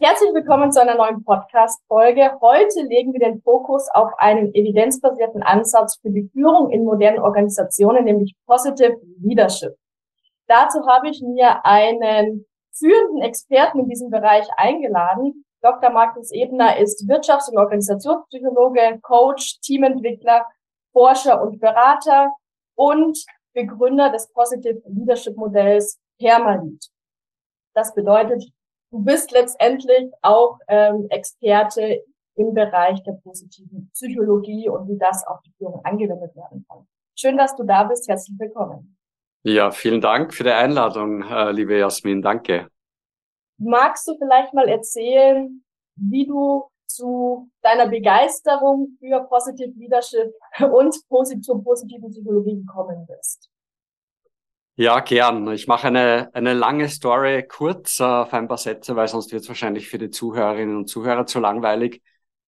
Herzlich willkommen zu einer neuen Podcast-Folge. Heute legen wir den Fokus auf einen evidenzbasierten Ansatz für die Führung in modernen Organisationen, nämlich Positive Leadership. Dazu habe ich mir einen führenden Experten in diesem Bereich eingeladen. Dr. Markus Ebner ist Wirtschafts- und Organisationspsychologe, Coach, Teamentwickler, Forscher und Berater und Begründer des Positive Leadership Modells Permalit. Das bedeutet, du bist letztendlich auch ähm, Experte im Bereich der positiven Psychologie und wie das auf die Führung angewendet werden kann. Schön, dass du da bist. Herzlich willkommen. Ja, vielen Dank für die Einladung, äh, liebe Jasmin. Danke. Magst du vielleicht mal erzählen, wie du zu deiner Begeisterung für Positive Leadership und zur positiven Psychologie gekommen bist? Ja, gern. Ich mache eine, eine lange Story kurz äh, auf ein paar Sätze, weil sonst wird es wahrscheinlich für die Zuhörerinnen und Zuhörer zu langweilig.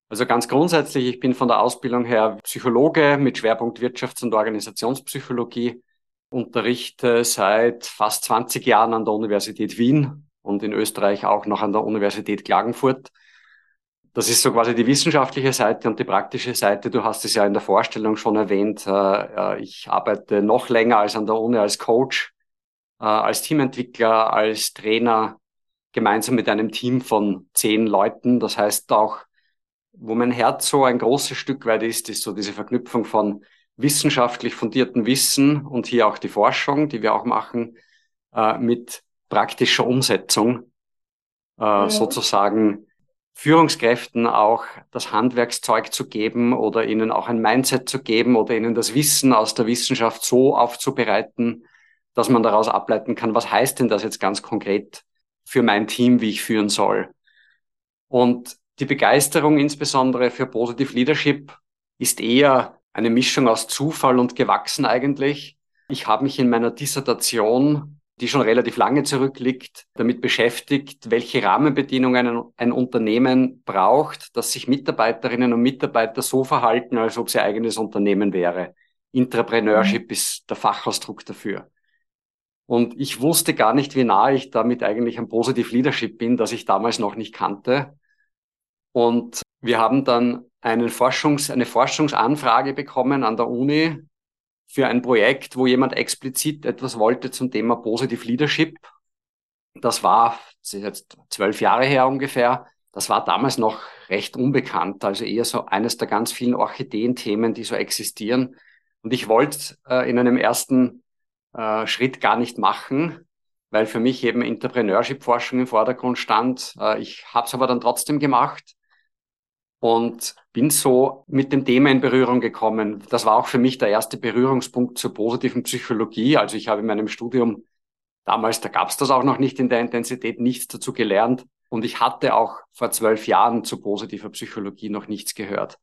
Also ganz grundsätzlich, ich bin von der Ausbildung her Psychologe mit Schwerpunkt Wirtschafts- und Organisationspsychologie, unterrichte seit fast 20 Jahren an der Universität Wien und in Österreich auch noch an der Universität Klagenfurt. Das ist so quasi die wissenschaftliche Seite und die praktische Seite. Du hast es ja in der Vorstellung schon erwähnt. Äh, äh, ich arbeite noch länger als an der Uni als Coach, äh, als Teamentwickler, als Trainer, gemeinsam mit einem Team von zehn Leuten. Das heißt auch, wo mein Herz so ein großes Stück weit ist, ist so diese Verknüpfung von wissenschaftlich fundierten Wissen und hier auch die Forschung, die wir auch machen, mit praktischer Umsetzung, ja. sozusagen Führungskräften auch das Handwerkszeug zu geben oder ihnen auch ein Mindset zu geben oder ihnen das Wissen aus der Wissenschaft so aufzubereiten, dass man daraus ableiten kann, was heißt denn das jetzt ganz konkret für mein Team, wie ich führen soll. Und die Begeisterung insbesondere für Positive Leadership ist eher eine Mischung aus Zufall und gewachsen eigentlich. Ich habe mich in meiner Dissertation die schon relativ lange zurückliegt, damit beschäftigt, welche Rahmenbedingungen ein Unternehmen braucht, dass sich Mitarbeiterinnen und Mitarbeiter so verhalten, als ob sie eigenes Unternehmen wäre. Intrapreneurship mhm. ist der Fachausdruck dafür. Und ich wusste gar nicht, wie nah ich damit eigentlich am Positive Leadership bin, das ich damals noch nicht kannte. Und wir haben dann einen Forschungs-, eine Forschungsanfrage bekommen an der Uni für ein Projekt, wo jemand explizit etwas wollte zum Thema Positive Leadership. Das war, das ist jetzt zwölf Jahre her ungefähr, das war damals noch recht unbekannt, also eher so eines der ganz vielen Orchideenthemen, die so existieren. Und ich wollte äh, in einem ersten äh, Schritt gar nicht machen, weil für mich eben Entrepreneurship-Forschung im Vordergrund stand. Äh, ich habe es aber dann trotzdem gemacht und bin so mit dem Thema in Berührung gekommen. Das war auch für mich der erste Berührungspunkt zur positiven Psychologie. Also ich habe in meinem Studium damals, da gab es das auch noch nicht in der Intensität, nichts dazu gelernt. Und ich hatte auch vor zwölf Jahren zu positiver Psychologie noch nichts gehört.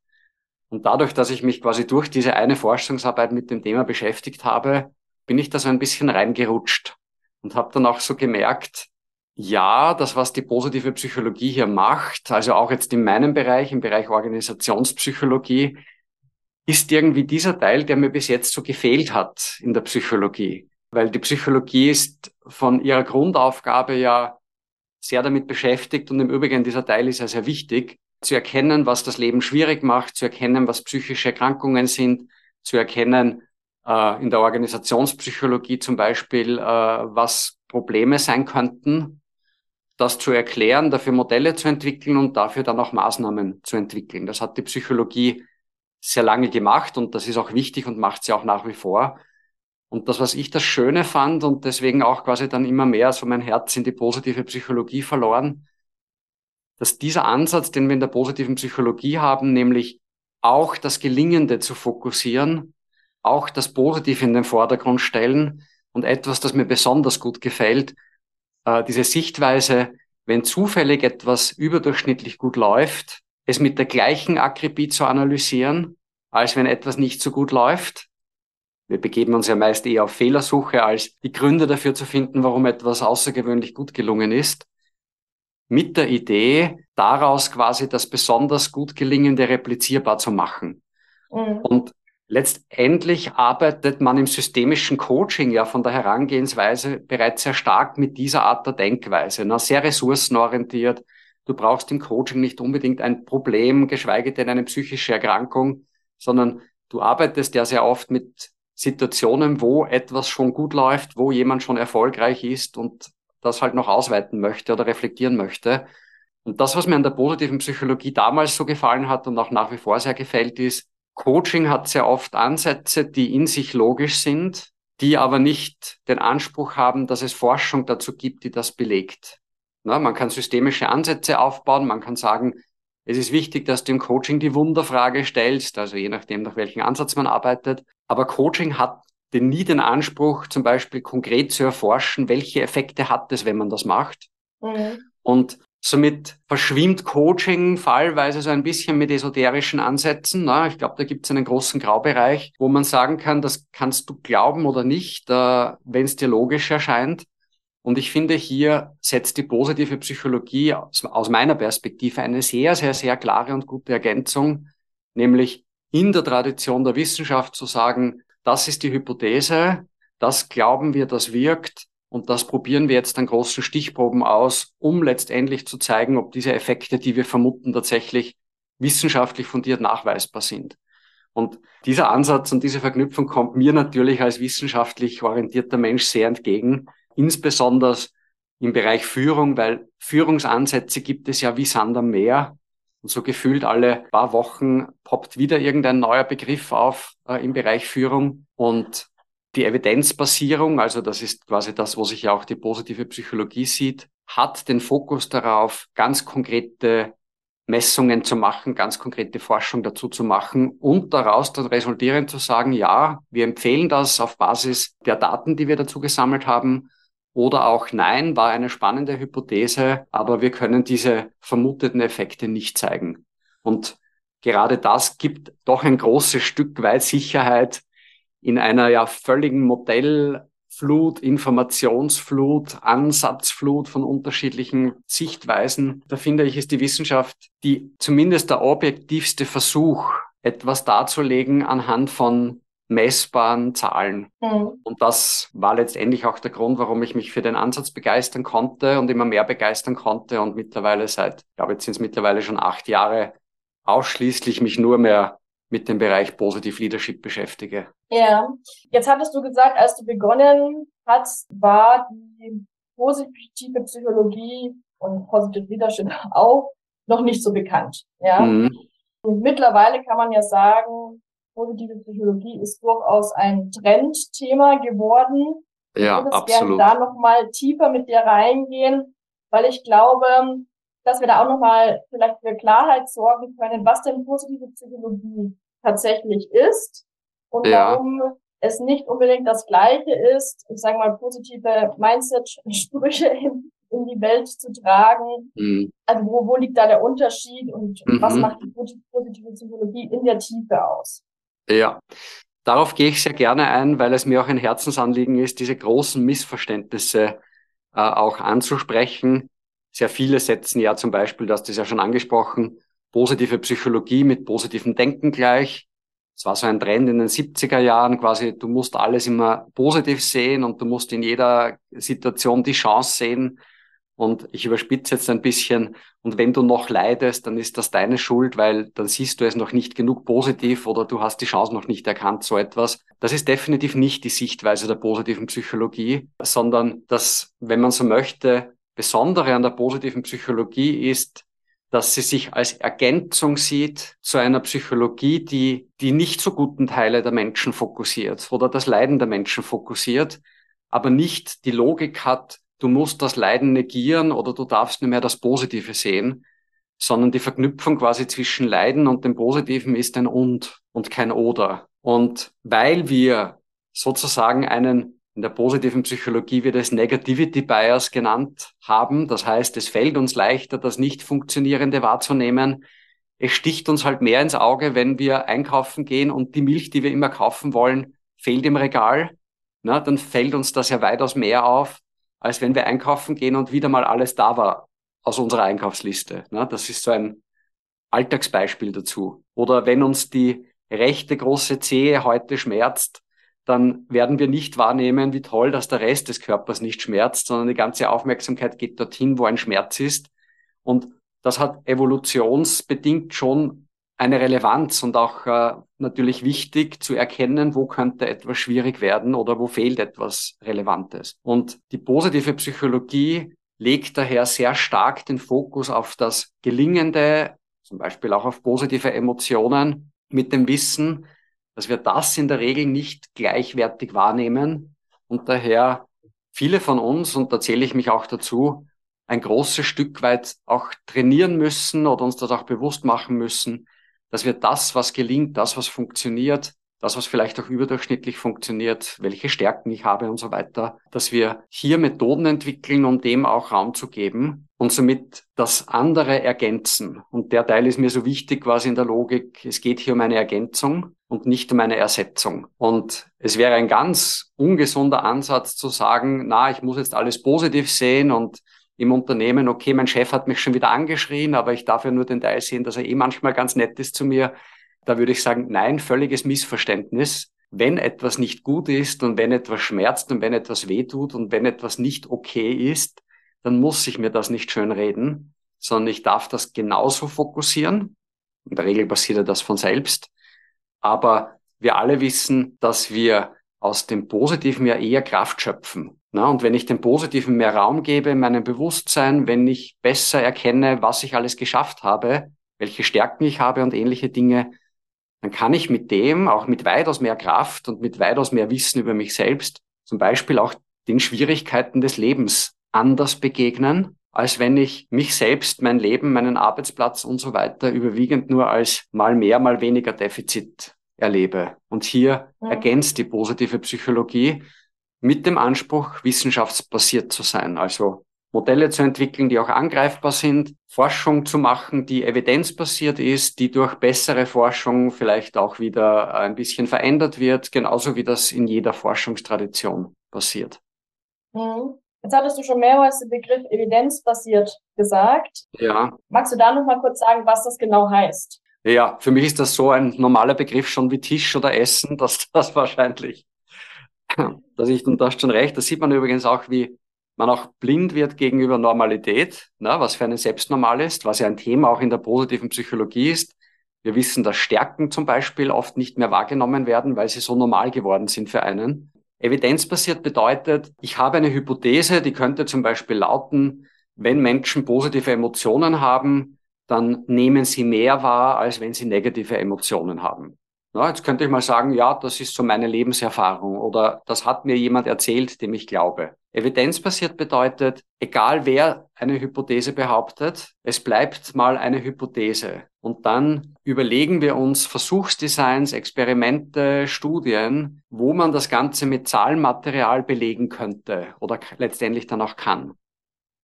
Und dadurch, dass ich mich quasi durch diese eine Forschungsarbeit mit dem Thema beschäftigt habe, bin ich da so ein bisschen reingerutscht und habe dann auch so gemerkt, ja, das, was die positive Psychologie hier macht, also auch jetzt in meinem Bereich, im Bereich Organisationspsychologie, ist irgendwie dieser Teil, der mir bis jetzt so gefehlt hat in der Psychologie. Weil die Psychologie ist von ihrer Grundaufgabe ja sehr damit beschäftigt und im Übrigen dieser Teil ist ja sehr wichtig, zu erkennen, was das Leben schwierig macht, zu erkennen, was psychische Erkrankungen sind, zu erkennen, äh, in der Organisationspsychologie zum Beispiel, äh, was Probleme sein könnten das zu erklären, dafür Modelle zu entwickeln und dafür dann auch Maßnahmen zu entwickeln. Das hat die Psychologie sehr lange gemacht und das ist auch wichtig und macht sie auch nach wie vor. Und das, was ich das Schöne fand und deswegen auch quasi dann immer mehr so mein Herz in die positive Psychologie verloren, dass dieser Ansatz, den wir in der positiven Psychologie haben, nämlich auch das Gelingende zu fokussieren, auch das Positive in den Vordergrund stellen und etwas, das mir besonders gut gefällt, äh, diese Sichtweise, wenn zufällig etwas überdurchschnittlich gut läuft, es mit der gleichen Akribie zu analysieren, als wenn etwas nicht so gut läuft. Wir begeben uns ja meist eher auf Fehlersuche, als die Gründe dafür zu finden, warum etwas außergewöhnlich gut gelungen ist. Mit der Idee, daraus quasi das besonders gut gelingende replizierbar zu machen. Mhm. Und letztendlich arbeitet man im systemischen Coaching ja von der Herangehensweise bereits sehr stark mit dieser Art der Denkweise, na, sehr ressourcenorientiert. Du brauchst im Coaching nicht unbedingt ein Problem, geschweige denn eine psychische Erkrankung, sondern du arbeitest ja sehr oft mit Situationen, wo etwas schon gut läuft, wo jemand schon erfolgreich ist und das halt noch ausweiten möchte oder reflektieren möchte. Und das, was mir an der positiven Psychologie damals so gefallen hat und auch nach wie vor sehr gefällt, ist, Coaching hat sehr oft Ansätze, die in sich logisch sind, die aber nicht den Anspruch haben, dass es Forschung dazu gibt, die das belegt. Na, man kann systemische Ansätze aufbauen, man kann sagen, es ist wichtig, dass du im Coaching die Wunderfrage stellst, also je nachdem, nach welchem Ansatz man arbeitet. Aber Coaching hat den, nie den Anspruch, zum Beispiel konkret zu erforschen, welche Effekte hat es, wenn man das macht. Mhm. Und somit verschwimmt Coaching fallweise so ein bisschen mit esoterischen Ansätzen. Na, ich glaube, da gibt es einen großen Graubereich, wo man sagen kann, das kannst du glauben oder nicht, äh, wenn es dir logisch erscheint. Und ich finde, hier setzt die positive Psychologie aus, aus meiner Perspektive eine sehr, sehr, sehr klare und gute Ergänzung, nämlich in der Tradition der Wissenschaft zu sagen, das ist die Hypothese, das glauben wir, das wirkt und das probieren wir jetzt an großen Stichproben aus, um letztendlich zu zeigen, ob diese Effekte, die wir vermuten, tatsächlich wissenschaftlich fundiert nachweisbar sind. Und dieser Ansatz und diese Verknüpfung kommt mir natürlich als wissenschaftlich orientierter Mensch sehr entgegen, insbesondere im Bereich Führung, weil Führungsansätze gibt es ja wie Sand am Meer. Und so gefühlt alle paar Wochen poppt wieder irgendein neuer Begriff auf äh, im Bereich Führung. Und die Evidenzbasierung, also das ist quasi das, wo sich ja auch die positive Psychologie sieht, hat den Fokus darauf, ganz konkrete Messungen zu machen, ganz konkrete Forschung dazu zu machen und daraus dann resultierend zu sagen, ja, wir empfehlen das auf Basis der Daten, die wir dazu gesammelt haben oder auch nein, war eine spannende Hypothese, aber wir können diese vermuteten Effekte nicht zeigen. Und gerade das gibt doch ein großes Stück weit Sicherheit in einer ja völligen Modellflut, Informationsflut, Ansatzflut von unterschiedlichen Sichtweisen. Da finde ich, ist die Wissenschaft die zumindest der objektivste Versuch, etwas darzulegen anhand von messbaren Zahlen. Mhm. Und das war letztendlich auch der Grund, warum ich mich für den Ansatz begeistern konnte und immer mehr begeistern konnte und mittlerweile seit, ich glaube, jetzt sind es mittlerweile schon acht Jahre, ausschließlich mich nur mehr mit dem Bereich Positive Leadership beschäftige. Ja, jetzt hattest du gesagt, als du begonnen hast, war die positive Psychologie und Positive Leadership auch noch nicht so bekannt. Ja. Mhm. Und mittlerweile kann man ja sagen, positive Psychologie ist durchaus ein Trendthema geworden. Ja, ich würde absolut. gerne da nochmal tiefer mit dir reingehen, weil ich glaube, dass wir da auch nochmal vielleicht für Klarheit sorgen können, was denn positive Psychologie tatsächlich ist und ja. warum es nicht unbedingt das Gleiche ist, ich sage mal, positive Mindset-Sprüche in, in, die Welt zu tragen. Mhm. Also wo, wo liegt da der Unterschied und mhm. was macht die positive Psychologie in der Tiefe aus? Ja, darauf gehe ich sehr gerne ein, weil es mir auch ein Herzensanliegen ist, diese großen Missverständnisse äh, auch anzusprechen. Sehr viele setzen ja zum Beispiel, das ist ja schon angesprochen, positive Psychologie mit positivem Denken gleich. Es war so ein Trend in den 70er Jahren, quasi, du musst alles immer positiv sehen und du musst in jeder Situation die Chance sehen. Und ich überspitze jetzt ein bisschen. Und wenn du noch leidest, dann ist das deine Schuld, weil dann siehst du es noch nicht genug positiv oder du hast die Chance noch nicht erkannt, so etwas. Das ist definitiv nicht die Sichtweise der positiven Psychologie, sondern das, wenn man so möchte, Besondere an der positiven Psychologie ist, dass sie sich als Ergänzung sieht zu einer Psychologie, die die nicht so guten Teile der Menschen fokussiert oder das Leiden der Menschen fokussiert, aber nicht die Logik hat, du musst das Leiden negieren oder du darfst nicht mehr das Positive sehen, sondern die Verknüpfung quasi zwischen Leiden und dem Positiven ist ein und und kein oder. Und weil wir sozusagen einen, in der positiven Psychologie wird es Negativity Bias genannt haben, das heißt, es fällt uns leichter, das nicht funktionierende wahrzunehmen. Es sticht uns halt mehr ins Auge, wenn wir einkaufen gehen und die Milch, die wir immer kaufen wollen, fehlt im Regal. Na, dann fällt uns das ja weitaus mehr auf, als wenn wir einkaufen gehen und wieder mal alles da war aus unserer Einkaufsliste. Na, das ist so ein Alltagsbeispiel dazu. Oder wenn uns die rechte große Zehe heute schmerzt, dann werden wir nicht wahrnehmen, wie toll, dass der Rest des Körpers nicht schmerzt, sondern die ganze Aufmerksamkeit geht dorthin, wo ein Schmerz ist. Und das hat evolutionsbedingt schon eine Relevanz und auch äh, natürlich wichtig zu erkennen, wo könnte etwas schwierig werden oder wo fehlt etwas Relevantes. Und die positive Psychologie legt daher sehr stark den Fokus auf das Gelingende, zum Beispiel auch auf positive Emotionen, mit dem Wissen, dass wir das in der Regel nicht gleichwertig wahrnehmen. Und daher viele von uns, und da zähle ich mich auch dazu, ein großes Stück weit auch trainieren müssen oder uns das auch bewusst machen müssen, dass wir das, was gelingt, das, was funktioniert, das, was vielleicht auch überdurchschnittlich funktioniert, welche Stärken ich habe und so weiter, dass wir hier Methoden entwickeln, um dem auch Raum zu geben und somit das andere ergänzen. Und der Teil ist mir so wichtig quasi in der Logik. Es geht hier um eine Ergänzung und nicht um eine Ersetzung. Und es wäre ein ganz ungesunder Ansatz zu sagen, na, ich muss jetzt alles positiv sehen und im Unternehmen, okay, mein Chef hat mich schon wieder angeschrien, aber ich darf ja nur den Teil sehen, dass er eh manchmal ganz nett ist zu mir. Da würde ich sagen, nein, völliges Missverständnis. Wenn etwas nicht gut ist und wenn etwas schmerzt und wenn etwas wehtut und wenn etwas nicht okay ist, dann muss ich mir das nicht schön reden, sondern ich darf das genauso fokussieren. In der Regel passiert das von selbst. Aber wir alle wissen, dass wir aus dem Positiven ja eher Kraft schöpfen. Na, und wenn ich dem Positiven mehr Raum gebe in meinem Bewusstsein, wenn ich besser erkenne, was ich alles geschafft habe, welche Stärken ich habe und ähnliche Dinge, dann kann ich mit dem auch mit weitaus mehr Kraft und mit weitaus mehr Wissen über mich selbst zum Beispiel auch den Schwierigkeiten des Lebens anders begegnen, als wenn ich mich selbst, mein Leben, meinen Arbeitsplatz und so weiter überwiegend nur als mal mehr, mal weniger Defizit erlebe. Und hier ja. ergänzt die positive Psychologie mit dem Anspruch, wissenschaftsbasiert zu sein. Also Modelle zu entwickeln, die auch angreifbar sind, Forschung zu machen, die evidenzbasiert ist, die durch bessere Forschung vielleicht auch wieder ein bisschen verändert wird, genauso wie das in jeder Forschungstradition passiert. Mhm. Jetzt hattest du schon mehrmals den Begriff evidenzbasiert gesagt. Ja. Magst du da noch mal kurz sagen, was das genau heißt? Ja, für mich ist das so ein normaler Begriff schon wie Tisch oder Essen, dass das wahrscheinlich, dass ich, und da hast schon recht, das sieht man übrigens auch, wie man auch blind wird gegenüber Normalität, ne, was für einen selbst normal ist, was ja ein Thema auch in der positiven Psychologie ist. Wir wissen, dass Stärken zum Beispiel oft nicht mehr wahrgenommen werden, weil sie so normal geworden sind für einen. Evidenzbasiert bedeutet, ich habe eine Hypothese, die könnte zum Beispiel lauten, wenn Menschen positive Emotionen haben, dann nehmen sie mehr wahr, als wenn sie negative Emotionen haben. Ja, jetzt könnte ich mal sagen, ja, das ist so meine Lebenserfahrung oder das hat mir jemand erzählt, dem ich glaube. Evidenzbasiert bedeutet, egal wer eine Hypothese behauptet, es bleibt mal eine Hypothese. Und dann überlegen wir uns Versuchsdesigns, Experimente, Studien, wo man das Ganze mit Zahlenmaterial belegen könnte oder letztendlich dann auch kann.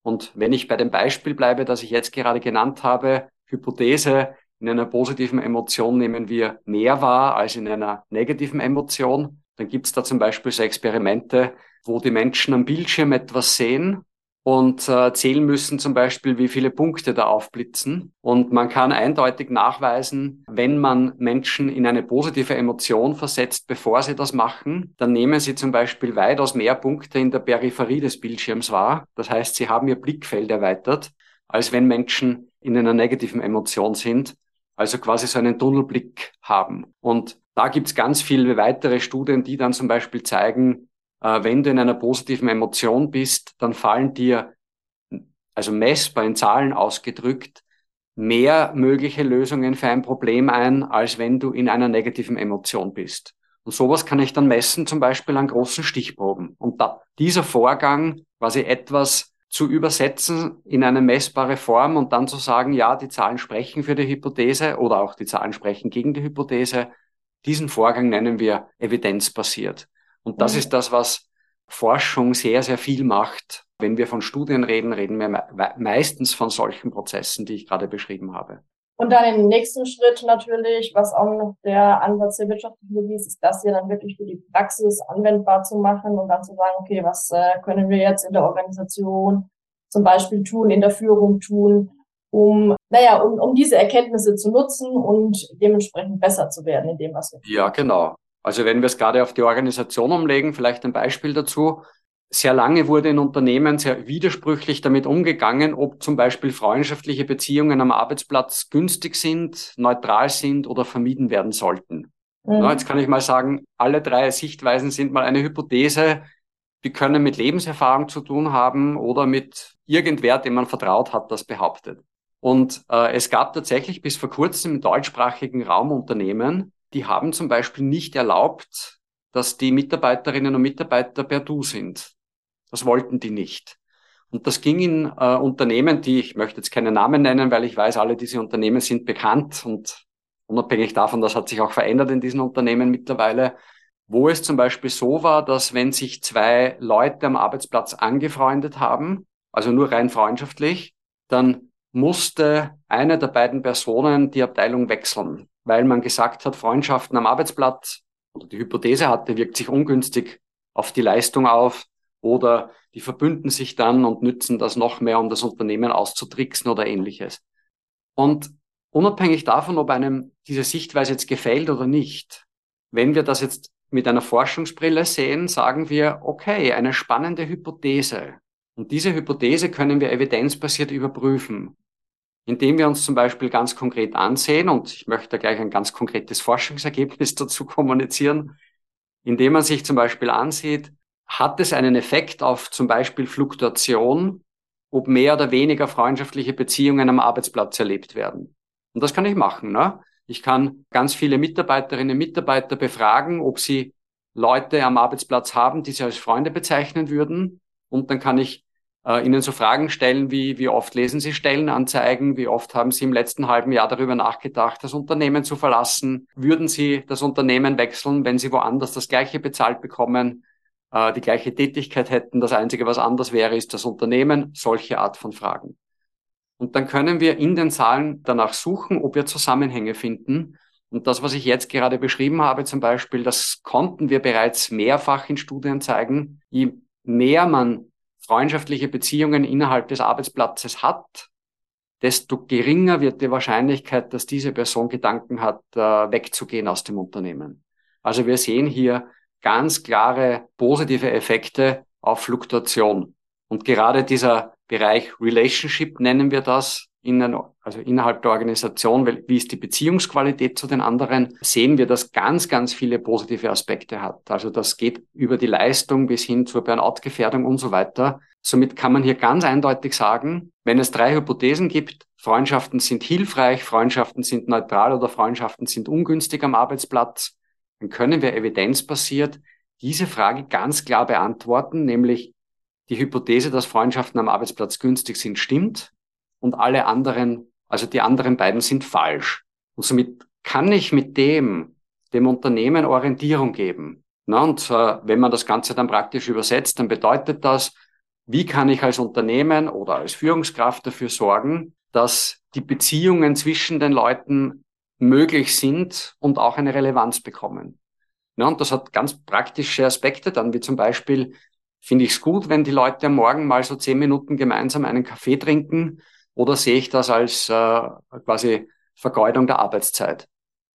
Und wenn ich bei dem Beispiel bleibe, das ich jetzt gerade genannt habe, Hypothese, in einer positiven Emotion nehmen wir mehr wahr als in einer negativen Emotion. Dann gibt es da zum Beispiel so Experimente, wo die Menschen am Bildschirm etwas sehen und äh, zählen müssen zum Beispiel, wie viele Punkte da aufblitzen. Und man kann eindeutig nachweisen, wenn man Menschen in eine positive Emotion versetzt, bevor sie das machen, dann nehmen sie zum Beispiel weitaus mehr Punkte in der Peripherie des Bildschirms wahr. Das heißt, sie haben ihr Blickfeld erweitert, als wenn Menschen in einer negativen Emotion sind, also quasi so einen Tunnelblick haben. Und da gibt's ganz viele weitere Studien, die dann zum Beispiel zeigen, äh, wenn du in einer positiven Emotion bist, dann fallen dir, also messbar in Zahlen ausgedrückt, mehr mögliche Lösungen für ein Problem ein, als wenn du in einer negativen Emotion bist. Und sowas kann ich dann messen, zum Beispiel an großen Stichproben. Und da, dieser Vorgang, quasi etwas zu übersetzen in eine messbare Form und dann zu sagen, ja, die Zahlen sprechen für die Hypothese oder auch die Zahlen sprechen gegen die Hypothese, Diesen Vorgang nennen wir evidenzbasiert. Und das mhm. ist das, was Forschung sehr, sehr viel macht. Wenn wir von Studien reden, reden wir meistens von solchen Prozessen, die ich gerade beschrieben habe. Und dann im nächsten Schritt natürlich, was auch noch der Ansatz der Wirtschaftspsychologie ist, ist das hier dann wirklich für die Praxis anwendbar zu machen und dann zu sagen, okay, was äh, können wir jetzt in der Organisation zum Beispiel tun, in der Führung tun, um, naja, um, um diese Erkenntnisse zu nutzen und dementsprechend besser zu werden in dem, was wir tun. Ja, genau. Also wenn wir es gerade auf die Organisation umlegen, vielleicht ein Beispiel dazu. Sehr lange wurde in Unternehmen sehr widersprüchlich damit umgegangen, ob zum Beispiel freundschaftliche Beziehungen am Arbeitsplatz günstig sind, neutral sind oder vermieden werden sollten. Mhm. Na, jetzt kann ich mal sagen, alle drei Sichtweisen sind mal eine Hypothese, die können mit Lebenserfahrung zu tun haben oder mit irgendwer, dem man vertraut hat, das behauptet. Und äh, es gab tatsächlich bis vor kurzem im deutschsprachigen Raum Unternehmen, die haben zum Beispiel nicht erlaubt, dass die Mitarbeiterinnen und Mitarbeiter per Du sind. Das wollten die nicht. Und das ging in äh, Unternehmen, die, ich möchte jetzt keine Namen nennen, weil ich weiß, alle diese Unternehmen sind bekannt und unabhängig davon, das hat sich auch verändert in diesen Unternehmen mittlerweile, wo es zum Beispiel so war, dass wenn sich zwei Leute am Arbeitsplatz angefreundet haben, also nur rein freundschaftlich, dann musste eine der beiden Personen die Abteilung wechseln, weil man gesagt hat, Freundschaften am Arbeitsplatz oder die Hypothese hatte, wirkt sich ungünstig auf die Leistung auf oder die verbünden sich dann und nützen das noch mehr, um das Unternehmen auszutricksen oder ähnliches. Und unabhängig davon, ob einem diese Sichtweise jetzt gefällt oder nicht, wenn wir das jetzt mit einer Forschungsbrille sehen, sagen wir, okay, eine spannende Hypothese. Und diese Hypothese können wir evidenzbasiert überprüfen, indem wir uns zum Beispiel ganz konkret ansehen, und ich möchte gleich ein ganz konkretes Forschungsergebnis dazu kommunizieren, indem man sich zum Beispiel ansieht, hat es einen Effekt auf zum Beispiel Fluktuation, ob mehr oder weniger freundschaftliche Beziehungen am Arbeitsplatz erlebt werden. Und das kann ich machen. Ne? Ich kann ganz viele Mitarbeiterinnen und Mitarbeiter befragen, ob sie Leute am Arbeitsplatz haben, die sie als Freunde bezeichnen würden. Und dann kann ich äh, Ihnen so Fragen stellen wie, wie oft lesen Sie Stellenanzeigen? Wie oft haben Sie im letzten halben Jahr darüber nachgedacht, das Unternehmen zu verlassen? Würden Sie das Unternehmen wechseln, wenn Sie woanders das Gleiche bezahlt bekommen? Äh, die gleiche Tätigkeit hätten. Das Einzige, was anders wäre, ist das Unternehmen. Solche Art von Fragen. Und dann können wir in den Zahlen danach suchen, ob wir Zusammenhänge finden. Und das, was ich jetzt gerade beschrieben habe, zum Beispiel, das konnten wir bereits mehrfach in Studien zeigen. Je mehr man freundschaftliche Beziehungen innerhalb des Arbeitsplatzes hat, desto geringer wird die Wahrscheinlichkeit, dass diese Person Gedanken hat, äh, wegzugehen aus dem Unternehmen. Also wir sehen hier ganz klare positive Effekte auf Fluktuation. Und gerade dieser Bereich Relationship nennen wir das, in einer, also innerhalb der Organisation, wie ist die Beziehungsqualität zu den anderen, sehen wir, dass ganz, ganz viele positive Aspekte hat. Also das geht über die Leistung bis hin zur Burnout-Gefährdung und so weiter. Somit kann man hier ganz eindeutig sagen, wenn es drei Hypothesen gibt, Freundschaften sind hilfreich, Freundschaften sind neutral oder Freundschaften sind ungünstig am Arbeitsplatz, dann können wir evidenzbasiert diese Frage ganz klar beantworten, nämlich die Hypothese, dass Freundschaften am Arbeitsplatz günstig sind, stimmt und alle anderen, also die anderen beiden sind falsch. Und somit kann ich mit dem dem Unternehmen Orientierung geben. Na, und äh, wenn man das Ganze dann praktisch übersetzt, dann bedeutet das, wie kann ich als Unternehmen oder als Führungskraft dafür sorgen, dass die Beziehungen zwischen den Leuten möglich sind und auch eine Relevanz bekommen. Ja, und das hat ganz praktische Aspekte dann, wie zum Beispiel, finde ich es gut, wenn die Leute am Morgen mal so zehn Minuten gemeinsam einen Kaffee trinken oder sehe ich das als äh, quasi Vergeudung der Arbeitszeit?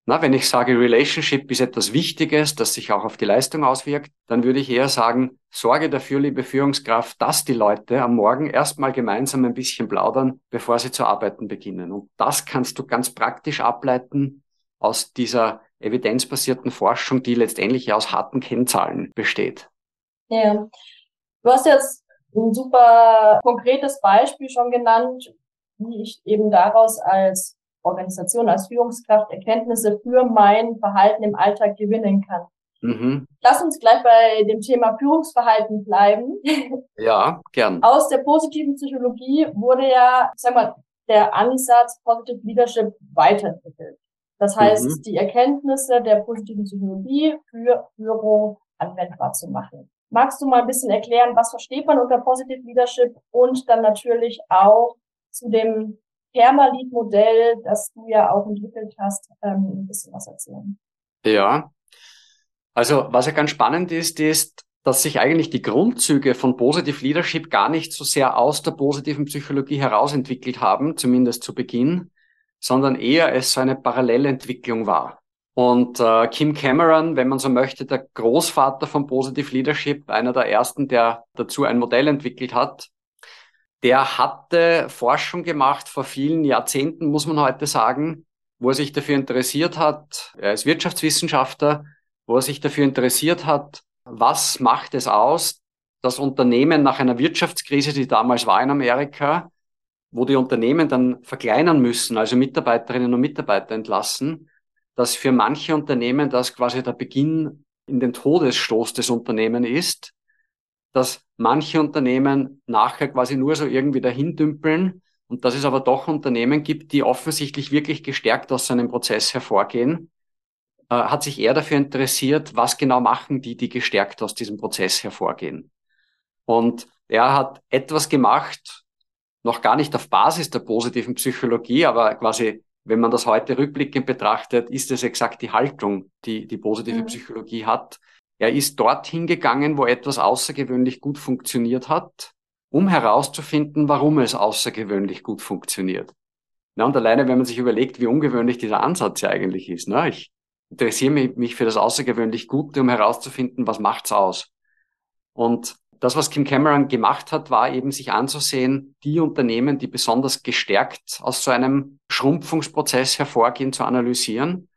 Na, wenn ich sage, Relationship ist etwas Wichtiges, das sich auch auf die Leistung auswirkt, dann würde ich eher sagen, sorge dafür, liebe Führungskraft, dass die Leute am Morgen erstmal gemeinsam ein bisschen plaudern, bevor sie zu arbeiten beginnen. Und das kannst du ganz praktisch ableiten aus dieser evidenzbasierten Forschung, die letztendlich aus harten Kennzahlen besteht. Ja. Du hast jetzt ein super konkretes Beispiel schon genannt, wie ich eben daraus als Organisation, als Führungskraft Erkenntnisse für mein Verhalten im Alltag gewinnen kann. Mhm. Lass uns gleich bei dem Thema Führungsverhalten bleiben. Ja, gern. Aus der positiven Psychologie wurde ja, sag mal, der Ansatz Positive Leadership weiterentwickelt. Das heißt, mhm. die Erkenntnisse der positiven Psychologie für Führung anwendbar zu machen. Magst du mal ein bisschen erklären, was versteht man unter Positive Leadership und dann natürlich auch zu dem Permalit-Modell, das du ja auch entwickelt hast, ähm, ein bisschen was erzählen? Ja, also was ja ganz spannend ist, ist, dass sich eigentlich die Grundzüge von Positive Leadership gar nicht so sehr aus der positiven Psychologie herausentwickelt haben, zumindest zu Beginn, sondern eher es so eine Parallelentwicklung war. Und äh, Kim Cameron, wenn man so möchte, der Großvater von Positive Leadership, einer der ersten, der dazu ein Modell entwickelt hat, der hatte Forschung gemacht vor vielen Jahrzehnten, muss man heute sagen, wo er sich dafür interessiert hat. Er ist Wirtschaftswissenschaftler, wo er sich dafür interessiert hat, was macht es aus, dass Unternehmen nach einer Wirtschaftskrise, die damals war in Amerika, wo die Unternehmen dann verkleinern müssen, also Mitarbeiterinnen und Mitarbeiter entlassen, dass für manche Unternehmen das quasi der Beginn in den Todesstoß des Unternehmens ist, dass manche Unternehmen nachher quasi nur so irgendwie dahin dümpeln und dass es aber doch Unternehmen gibt, die offensichtlich wirklich gestärkt aus so einem Prozess hervorgehen äh, hat sich eher dafür interessiert, was genau machen die, die gestärkt aus diesem Prozess hervorgehen. Und er hat etwas gemacht, noch gar nicht auf Basis der positiven Psychologie, aber quasi, wenn man das heute rückblickend betrachtet, ist es exakt die Haltung, die die positive mhm. Psychologie hat. Er ist dorthin gegangen, wo etwas außergewöhnlich gut funktioniert hat, um herauszufinden, warum es außergewöhnlich gut funktioniert. Na, und alleine, wenn man sich überlegt, wie ungewöhnlich dieser Ansatz ja eigentlich ist. Ne? Ich interessiere mich, für das außergewöhnlich Gute, um herauszufinden, was macht's aus. Und das, was Kim Cameron gemacht hat, war eben sich anzusehen, die Unternehmen, die besonders gestärkt aus so einem Schrumpfungsprozess hervorgehen, zu analysieren.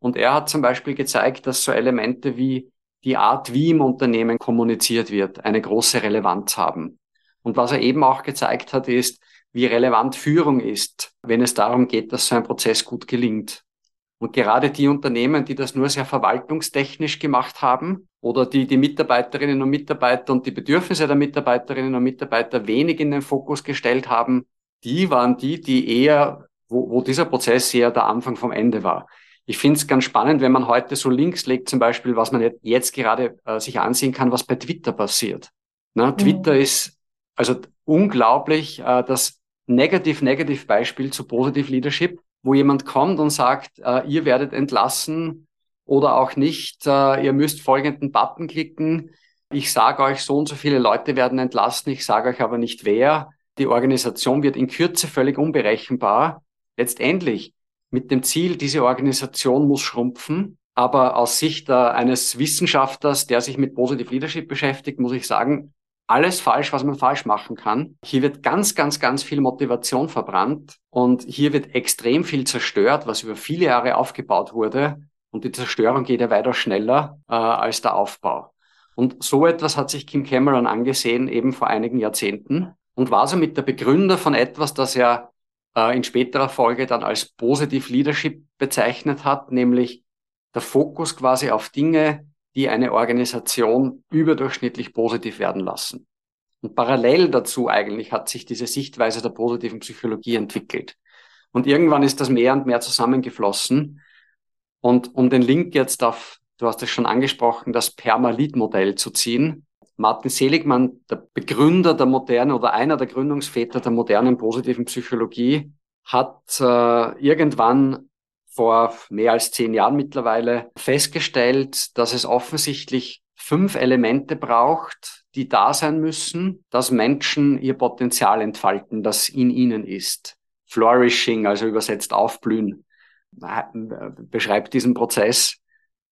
Und er hat zum Beispiel gezeigt, dass so Elemente wie die Art, wie im Unternehmen kommuniziert wird, eine große Relevanz haben. Und was er eben auch gezeigt hat, ist, wie relevant Führung ist, wenn es darum geht, dass so ein Prozess gut gelingt. Und gerade die Unternehmen, die das nur sehr verwaltungstechnisch gemacht haben oder die die Mitarbeiterinnen und Mitarbeiter und die Bedürfnisse der Mitarbeiterinnen und Mitarbeiter wenig in den Fokus gestellt haben, die waren die, die eher, wo, wo dieser Prozess eher der Anfang vom Ende war. Ich finde es ganz spannend, wenn man heute so Links legt, zum Beispiel, was man jetzt gerade äh, sich ansehen kann, was bei Twitter passiert. Na, mhm. Twitter ist also unglaublich äh, das Negativ-Negativ-Beispiel zu Positive Leadership wo jemand kommt und sagt, äh, ihr werdet entlassen oder auch nicht, äh, ihr müsst folgenden Button klicken. Ich sage euch, so und so viele Leute werden entlassen, ich sage euch aber nicht wer. Die Organisation wird in Kürze völlig unberechenbar. Letztendlich mit dem Ziel, diese Organisation muss schrumpfen. Aber aus Sicht äh, eines Wissenschaftlers, der sich mit Positive Leadership beschäftigt, muss ich sagen, alles falsch, was man falsch machen kann. Hier wird ganz, ganz, ganz viel Motivation verbrannt und hier wird extrem viel zerstört, was über viele Jahre aufgebaut wurde. Und die Zerstörung geht ja weiter schneller äh, als der Aufbau. Und so etwas hat sich Kim Cameron angesehen, eben vor einigen Jahrzehnten, und war somit der Begründer von etwas, das er in späterer Folge dann als Positive Leadership bezeichnet hat, nämlich der Fokus quasi auf Dinge, die eine Organisation überdurchschnittlich positiv werden lassen. Und parallel dazu eigentlich hat sich diese Sichtweise der positiven Psychologie entwickelt. Und irgendwann ist das mehr und mehr zusammengeflossen. Und um den Link jetzt auf, du hast es schon angesprochen, das Permalit-Modell zu ziehen. Martin Seligmann, der Begründer der modernen oder einer der Gründungsväter der modernen positiven Psychologie, hat äh, irgendwann vor mehr als zehn Jahren mittlerweile festgestellt, dass es offensichtlich fünf Elemente braucht, die da sein müssen, dass Menschen ihr Potenzial entfalten, das in ihnen ist. Flourishing, also übersetzt aufblühen, beschreibt diesen Prozess.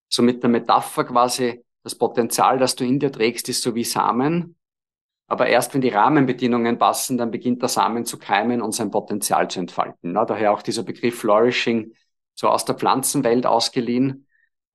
So mit der Metapher quasi, das Potenzial, das du in dir trägst, ist so wie Samen. Aber erst wenn die Rahmenbedingungen passen, dann beginnt der Samen zu keimen und sein Potenzial zu entfalten. daher auch dieser Begriff Flourishing, so aus der Pflanzenwelt ausgeliehen.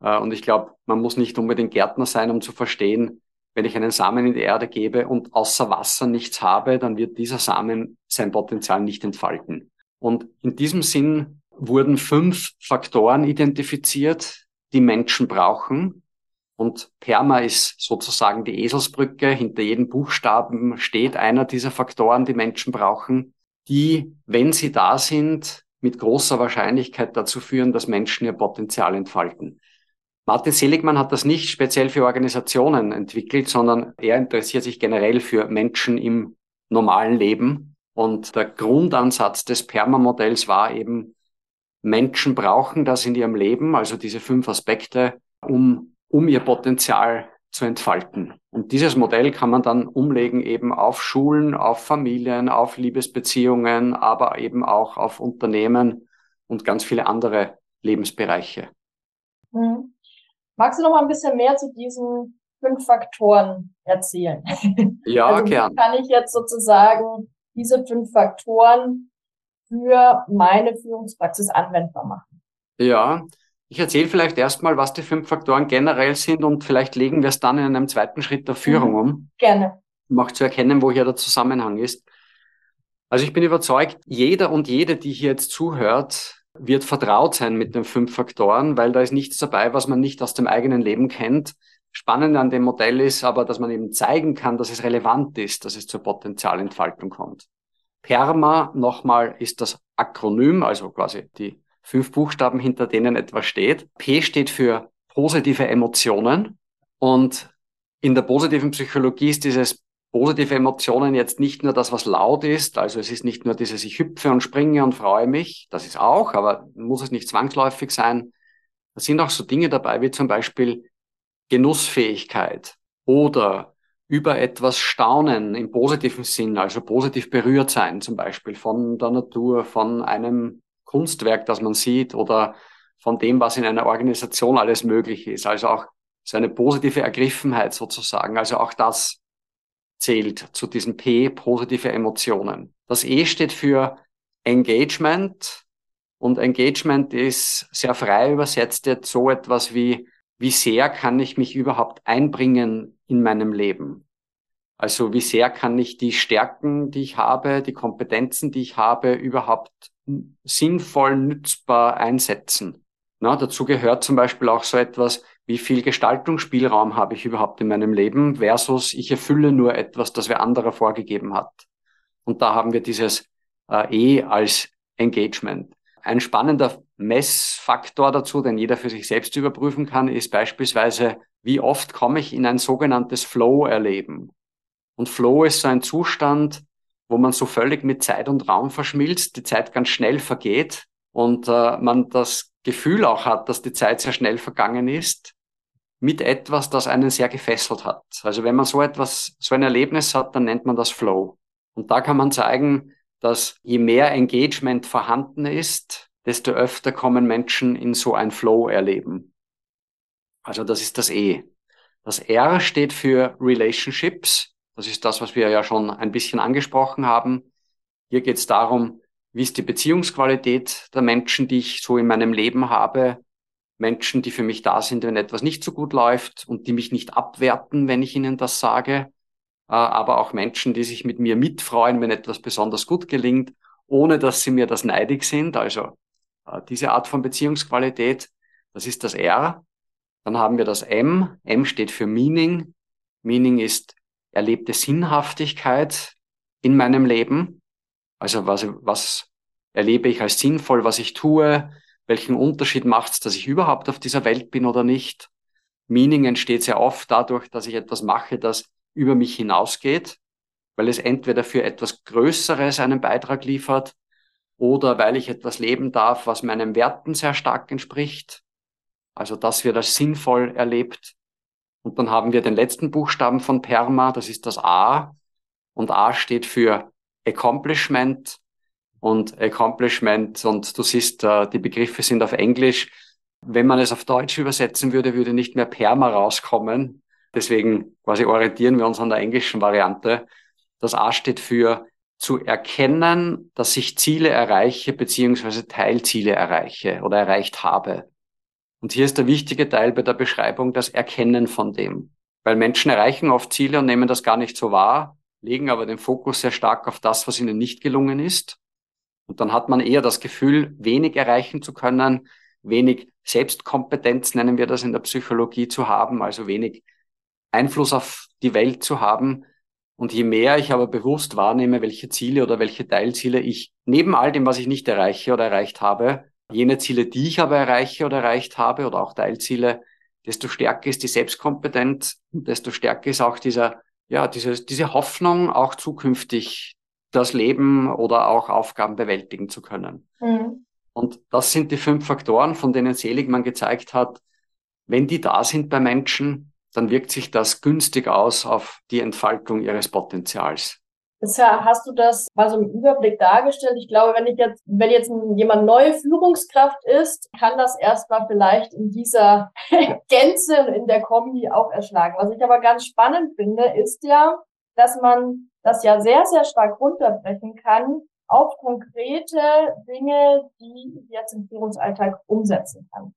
Äh, und ich glaube, man muss nicht unbedingt Gärtner sein, um zu verstehen, wenn ich einen Samen in die Erde gebe und außer Wasser nichts habe, dann wird dieser Samen sein Potenzial nicht entfalten. Und in diesem Sinn wurden fünf Faktoren identifiziert, die Menschen brauchen. Und PERMA ist sozusagen die Eselsbrücke. Hinter jedem Buchstaben steht einer dieser Faktoren, die Menschen brauchen, die, wenn sie da sind, mit großer Wahrscheinlichkeit dazu führen, dass Menschen ihr Potenzial entfalten. Martin Seligmann hat das nicht speziell für Organisationen entwickelt, sondern er interessiert sich generell für Menschen im normalen Leben. Und der Grundansatz des Perma-Modells war eben, Menschen brauchen das in ihrem Leben, also diese fünf Aspekte, um, um ihr Potenzial zu entfalten. Und dieses Modell kann man dann umlegen eben auf Schulen, auf Familien, auf Liebesbeziehungen, aber eben auch auf Unternehmen und ganz viele andere Lebensbereiche. Mhm. Magst du noch mal ein bisschen mehr zu diesen fünf Faktoren erzählen? Ja, also, gern. Kann ich jetzt sozusagen diese fünf Faktoren für meine Führungspraxis anwendbar machen? Ja, ich erzähle vielleicht erstmal, was die fünf Faktoren generell sind und vielleicht legen wir es dann in einem zweiten Schritt der Führung mhm. um. Gerne. Um auch zu erkennen, wo hier der Zusammenhang ist. Also ich bin überzeugt, jeder und jede, die hier jetzt zuhört, wird vertraut sein mit den fünf Faktoren, weil da ist nichts dabei, was man nicht aus dem eigenen Leben kennt. Spannend an dem Modell ist aber, dass man eben zeigen kann, dass es relevant ist, dass es zur Potenzialentfaltung kommt. PERMA nochmal ist das Akronym, also quasi die fünf Buchstaben, hinter denen etwas steht. P steht für positive Emotionen und in der positiven Psychologie ist dieses positive Emotionen jetzt nicht nur das, was laut ist, also es ist nicht nur dieses, ich hüpfe und springe und freue mich, das ist auch, aber muss es nicht zwangsläufig sein. Da sind auch so Dinge dabei, wie zum Beispiel Genussfähigkeit oder über etwas staunen im positiven Sinn, also positiv berührt sein, zum Beispiel von der Natur, von einem Kunstwerk, das man sieht oder von dem, was in einer Organisation alles möglich ist. Also auch so eine positive Ergriffenheit sozusagen. Also auch das zählt zu diesen P, positive Emotionen. Das E steht für Engagement und Engagement ist sehr frei übersetzt jetzt so etwas wie, wie sehr kann ich mich überhaupt einbringen in meinem Leben? Also wie sehr kann ich die Stärken, die ich habe, die Kompetenzen, die ich habe, überhaupt sinnvoll nützbar einsetzen? Na, dazu gehört zum Beispiel auch so etwas wie viel Gestaltungsspielraum habe ich überhaupt in meinem Leben versus ich erfülle nur etwas, das wer anderer vorgegeben hat. Und da haben wir dieses äh, E als Engagement. Ein spannender Messfaktor dazu, den jeder für sich selbst überprüfen kann, ist beispielsweise, wie oft komme ich in ein sogenanntes Flow-Erleben. Und Flow ist so ein Zustand, wo man so völlig mit Zeit und Raum verschmilzt, die Zeit ganz schnell vergeht und äh, man das Gefühl auch hat, dass die Zeit sehr schnell vergangen ist mit etwas, das einen sehr gefesselt hat. Also wenn man so etwas, so ein Erlebnis hat, dann nennt man das Flow. Und da kann man zeigen, dass je mehr Engagement vorhanden ist, desto öfter kommen Menschen in so ein Flow erleben. Also das ist das E. Das R steht für Relationships. Das ist das, was wir ja schon ein bisschen angesprochen haben. Hier geht es darum, wie ist die Beziehungsqualität der Menschen, die ich so in meinem Leben habe, Menschen, die für mich da sind, wenn etwas nicht so gut läuft und die mich nicht abwerten, wenn ich ihnen das sage, äh, aber auch Menschen, die sich mit mir mitfreuen, wenn etwas besonders gut gelingt, ohne dass sie mir das neidig sind. Also äh, diese Art von Beziehungsqualität, das ist das R. Dann haben wir das M. M steht für Meaning. Meaning ist erlebte Sinnhaftigkeit in meinem Leben. Also was, was erlebe ich als sinnvoll, was ich tue, welchen Unterschied macht es, dass ich überhaupt auf dieser Welt bin oder nicht? Meaning entsteht sehr oft dadurch, dass ich etwas mache, das über mich hinausgeht, weil es entweder für etwas Größeres einen Beitrag liefert oder weil ich etwas leben darf, was meinen Werten sehr stark entspricht. Also das wird als sinnvoll erlebt. Und dann haben wir den letzten Buchstaben von PERMA, das ist das A. Und A steht für Accomplishment, und Accomplishment und du siehst, äh, die Begriffe sind auf Englisch. Wenn man es auf Deutsch übersetzen würde, würde nicht mehr Perma rauskommen. Deswegen quasi orientieren wir uns an der englischen Variante. Das A steht für zu erkennen, dass ich Ziele erreiche beziehungsweise Teilziele erreiche oder erreicht habe. Und hier ist der wichtige Teil bei der Beschreibung das Erkennen von dem. Weil Menschen erreichen oft Ziele und nehmen das gar nicht so wahr, legen aber den Fokus sehr stark auf das, was ihnen nicht gelungen ist und dann hat man eher das Gefühl, wenig erreichen zu können, wenig Selbstkompetenz, nennen wir das in der Psychologie, zu haben, also wenig Einfluss auf die Welt zu haben. Und je mehr ich aber bewusst wahrnehme, welche Ziele oder welche Teilziele ich neben all dem, was ich nicht erreiche oder erreicht habe, jene Ziele, die ich aber erreiche oder erreicht habe oder auch Teilziele, desto stärker ist die Selbstkompetenz und desto stärker ist auch dieser, ja, diese, diese Hoffnung, auch zukünftig das Leben oder auch Aufgaben bewältigen zu können. Mhm. Und das sind die fünf Faktoren, von denen Seligmann gezeigt hat, wenn die da sind bei Menschen, dann wirkt sich das günstig aus auf die Entfaltung ihres Potenzials. Bisher hast du das mal so im Überblick dargestellt. Ich glaube, wenn ich jetzt, wenn jetzt jemand neue Führungskraft ist, kann das erstmal vielleicht in dieser Gänze in der Kombi auch erschlagen. Was ich aber ganz spannend finde, ist ja, dass man das ja sehr, sehr stark runterbrechen kann auf konkrete Dinge, die ich jetzt im Führungsalltag umsetzen kann.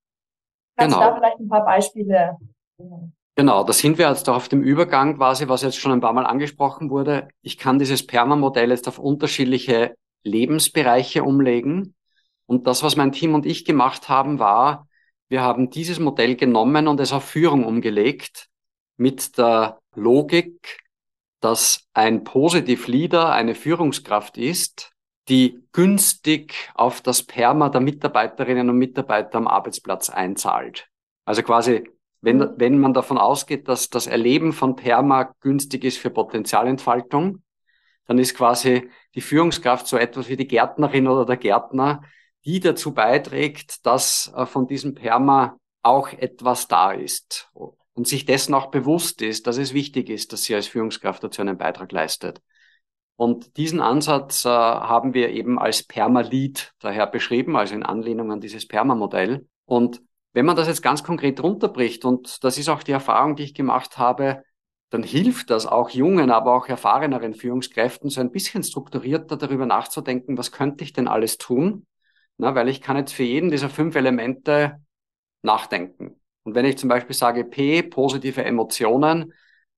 Kannst genau. du da vielleicht ein paar Beispiele nennen? Genau, da sind wir jetzt auf dem Übergang quasi, was jetzt schon ein paar Mal angesprochen wurde. Ich kann dieses Perma-Modell jetzt auf unterschiedliche Lebensbereiche umlegen. Und das, was mein Team und ich gemacht haben, war, wir haben dieses Modell genommen und es auf Führung umgelegt mit der Logik, dass ein Positive Leader eine Führungskraft ist, die günstig auf das Perma der Mitarbeiterinnen und Mitarbeiter am Arbeitsplatz einzahlt. Also quasi wenn, mhm. wenn man davon ausgeht, dass das Erleben von Perma günstig ist für Potenzialentfaltung, dann ist quasi die Führungskraft so etwas wie die Gärtnerin oder der Gärtner, die dazu beiträgt, dass äh, von diesem Perma auch etwas da ist und sich dessen auch bewusst ist, dass es wichtig ist, dass sie als Führungskraft dazu einen Beitrag leistet. Und diesen Ansatz äh, haben wir eben als Perma-Lead daher beschrieben, also in Anlehnung an dieses Perma-Modell. Und wenn man das jetzt ganz konkret runterbricht, und das ist auch die Erfahrung, die ich gemacht habe, dann hilft das auch jungen, aber auch erfahreneren Führungskräften, so ein bisschen strukturierter darüber nachzudenken, was könnte ich denn alles tun? Na, weil ich kann jetzt für jeden dieser fünf Elemente nachdenken. Und wenn ich zum Beispiel sage P, positive Emotionen,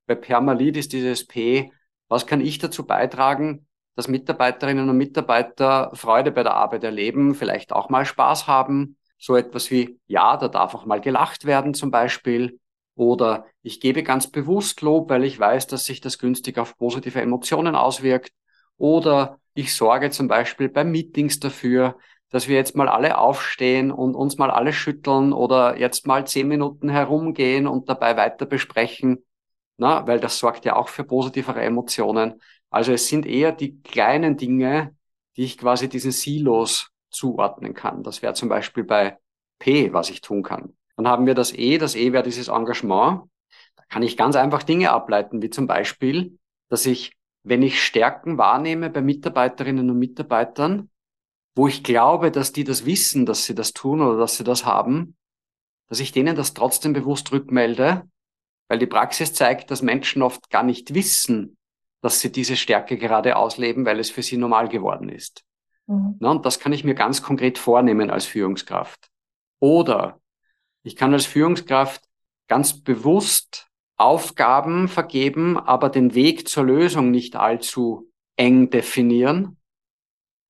bei Permalit ist dieses P, was kann ich dazu beitragen, dass Mitarbeiterinnen und Mitarbeiter Freude bei der Arbeit erleben, vielleicht auch mal Spaß haben, so etwas wie, ja, da darf auch mal gelacht werden zum Beispiel. Oder ich gebe ganz bewusst Lob, weil ich weiß, dass sich das günstig auf positive Emotionen auswirkt. Oder ich sorge zum Beispiel bei Meetings dafür, dass wir jetzt mal alle aufstehen und uns mal alle schütteln oder jetzt mal zehn Minuten herumgehen und dabei weiter besprechen. Na, weil das sorgt ja auch für positivere Emotionen. Also es sind eher die kleinen Dinge, die ich quasi diesen Silos zuordnen kann. Das wäre zum Beispiel bei P, was ich tun kann. Dann haben wir das E, das E wäre dieses Engagement. Da kann ich ganz einfach Dinge ableiten, wie zum Beispiel, dass ich, wenn ich Stärken wahrnehme bei Mitarbeiterinnen und Mitarbeitern, wo ich glaube, dass die das wissen, dass sie das tun oder dass sie das haben, dass ich denen das trotzdem bewusst rückmelde, weil die Praxis zeigt, dass Menschen oft gar nicht wissen, dass sie diese Stärke gerade ausleben, weil es für sie normal geworden ist. Mhm. Und das kann ich mir ganz konkret vornehmen als Führungskraft. Oder ich kann als Führungskraft ganz bewusst Aufgaben vergeben, aber den Weg zur Lösung nicht allzu eng definieren,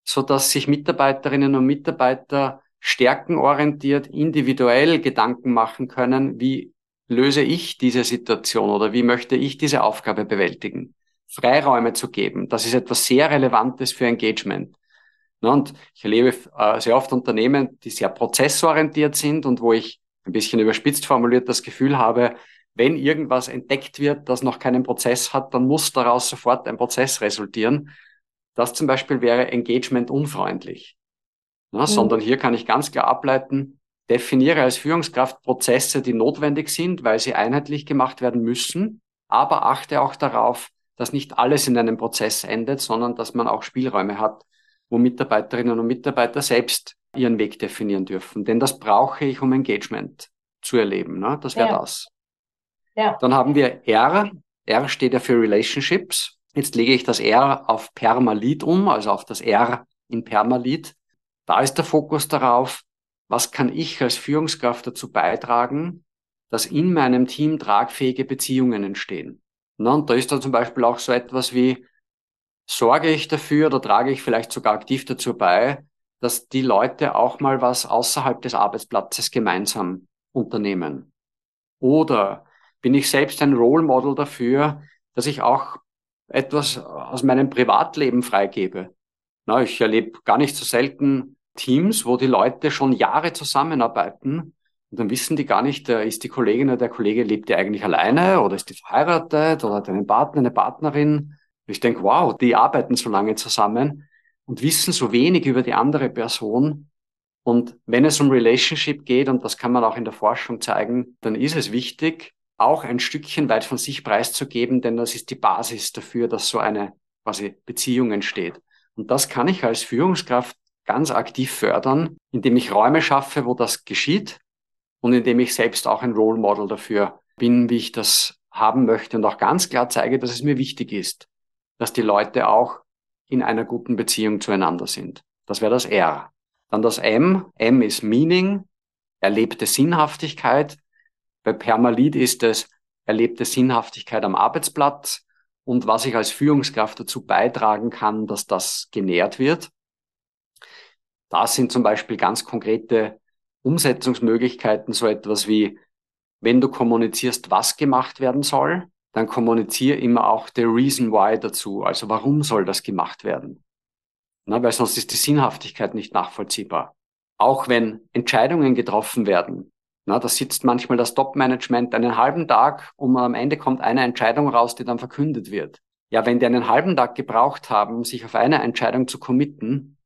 so dass sich Mitarbeiterinnen und Mitarbeiter stärkenorientiert individuell Gedanken machen können, wie löse ich diese Situation oder wie möchte ich diese Aufgabe bewältigen. Freiräume zu geben, das ist etwas sehr Relevantes für Engagement. Ne, und ich erlebe äh, sehr oft Unternehmen, die sehr prozessorientiert sind und wo ich ein bisschen überspitzt formuliert das Gefühl habe, wenn irgendwas entdeckt wird, das noch keinen Prozess hat, dann muss daraus sofort ein Prozess resultieren. Das zum Beispiel wäre Engagement unfreundlich. Ne, mhm. Sondern hier kann ich ganz klar ableiten, definiere als Führungskraft Prozesse, die notwendig sind, weil sie einheitlich gemacht werden müssen, aber achte auch darauf, dass nicht alles in einem Prozess endet, sondern dass man auch Spielräume hat, wo Mitarbeiterinnen und Mitarbeiter selbst ihren Weg definieren dürfen. Denn das brauche ich, um Engagement zu erleben. Ne? Das wäre ja. das. Ja. Dann haben wir R. R steht ja für Relationships. Jetzt lege ich das R auf Permalit um, also auf das R in Permalit. Da ist der Fokus darauf, was kann ich als Führungskraft dazu beitragen, dass in meinem Team tragfähige Beziehungen entstehen. Na, und da ist dann zum Beispiel auch so etwas wie, sorge ich dafür oder trage ich vielleicht sogar aktiv dazu bei, dass die Leute auch mal was außerhalb des Arbeitsplatzes gemeinsam unternehmen? Oder bin ich selbst ein Role Model dafür, dass ich auch etwas aus meinem Privatleben freigebe. Na, ich erlebe gar nicht so selten Teams, wo die Leute schon Jahre zusammenarbeiten und dann wissen die gar nicht, äh, ist die Kollegin oder der Kollege lebt die eigentlich alleine oder ist die verheiratet oder hat einen Partner, eine Partnerin. Ich denke, wow, die arbeiten so lange zusammen und wissen so wenig über die andere Person. Und wenn es um Relationship geht, und das kann man auch in der Forschung zeigen, dann ist es wichtig, auch ein Stückchen weit von sich preiszugeben, denn das ist die Basis dafür, dass so eine quasi Beziehung entsteht. Und das kann ich als Führungskraft ganz aktiv fördern, indem ich Räume schaffe, wo das geschieht und indem ich selbst auch ein Role Model dafür bin, wie ich das haben möchte und auch ganz klar zeige, dass es mir wichtig ist, dass die Leute auch in einer guten Beziehung zueinander sind. Das wäre das R. Dann das M. M ist Meaning, erlebte Sinnhaftigkeit. Bei Permalit ist es erlebte Sinnhaftigkeit am Arbeitsplatz und was ich als Führungskraft dazu beitragen kann, dass das genährt wird. Das sind zum Beispiel ganz konkrete Umsetzungsmöglichkeiten, so etwas wie, wenn du kommunizierst, was gemacht werden soll, dann kommuniziere immer auch the reason why dazu. Also warum soll das gemacht werden? Na, weil sonst ist die Sinnhaftigkeit nicht nachvollziehbar. Auch wenn Entscheidungen getroffen werden, na, da sitzt manchmal das Top-Management einen halben Tag und am Ende kommt eine Entscheidung raus, die dann verkündet wird. Ja, wenn die einen halben Tag gebraucht haben, sich auf eine Entscheidung zu committen,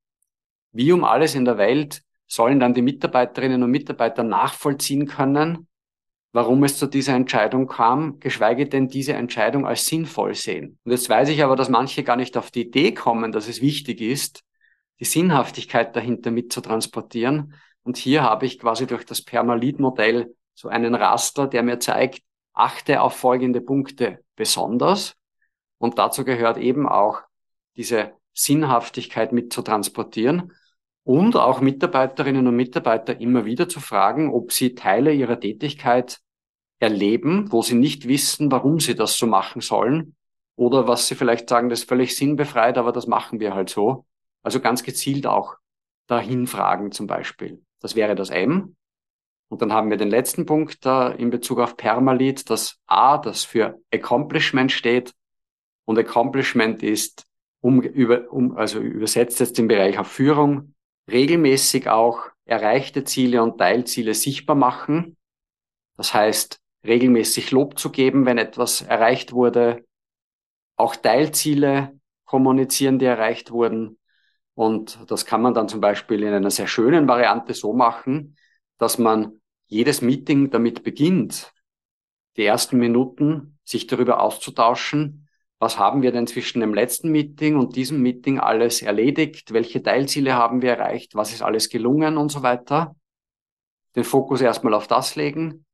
wie um alles in der Welt sollen dann die Mitarbeiterinnen und Mitarbeiter nachvollziehen können, warum es zu dieser Entscheidung kam, geschweige denn diese Entscheidung als sinnvoll sehen. Und jetzt weiß ich aber, dass manche gar nicht auf die Idee kommen, dass es wichtig ist, die Sinnhaftigkeit dahinter mit zu transportieren. Und hier habe ich quasi durch das Permalit-Modell so einen Raster, der mir zeigt, achte auf folgende Punkte besonders. Und dazu gehört eben auch diese Sinnhaftigkeit mit zu transportieren und auch Mitarbeiterinnen und Mitarbeiter immer wieder zu fragen, ob sie Teile ihrer Tätigkeit erleben, wo sie nicht wissen, warum sie das so machen sollen oder was sie vielleicht sagen, das ist völlig sinnbefreit, aber das machen wir halt so. Also ganz gezielt auch dahin fragen zum Beispiel. Das wäre das M. Und dann haben wir den letzten Punkt da in Bezug auf Permalit, das A, das für Accomplishment steht. Und Accomplishment ist um, über, um, also übersetzt jetzt im Bereich auf Führung, regelmäßig auch erreichte Ziele und Teilziele sichtbar machen. Das heißt, regelmäßig Lob zu geben, wenn etwas erreicht wurde, auch Teilziele kommunizieren, die erreicht wurden. Und das kann man dann zum Beispiel in einer sehr schönen Variante so machen, dass man jedes Meeting damit beginnt, die ersten Minuten sich darüber auszutauschen, was haben wir denn zwischen dem letzten Meeting und diesem Meeting alles erledigt, welche Teilziele haben wir erreicht, was ist alles gelungen und so weiter. Den Fokus erstmal auf das legen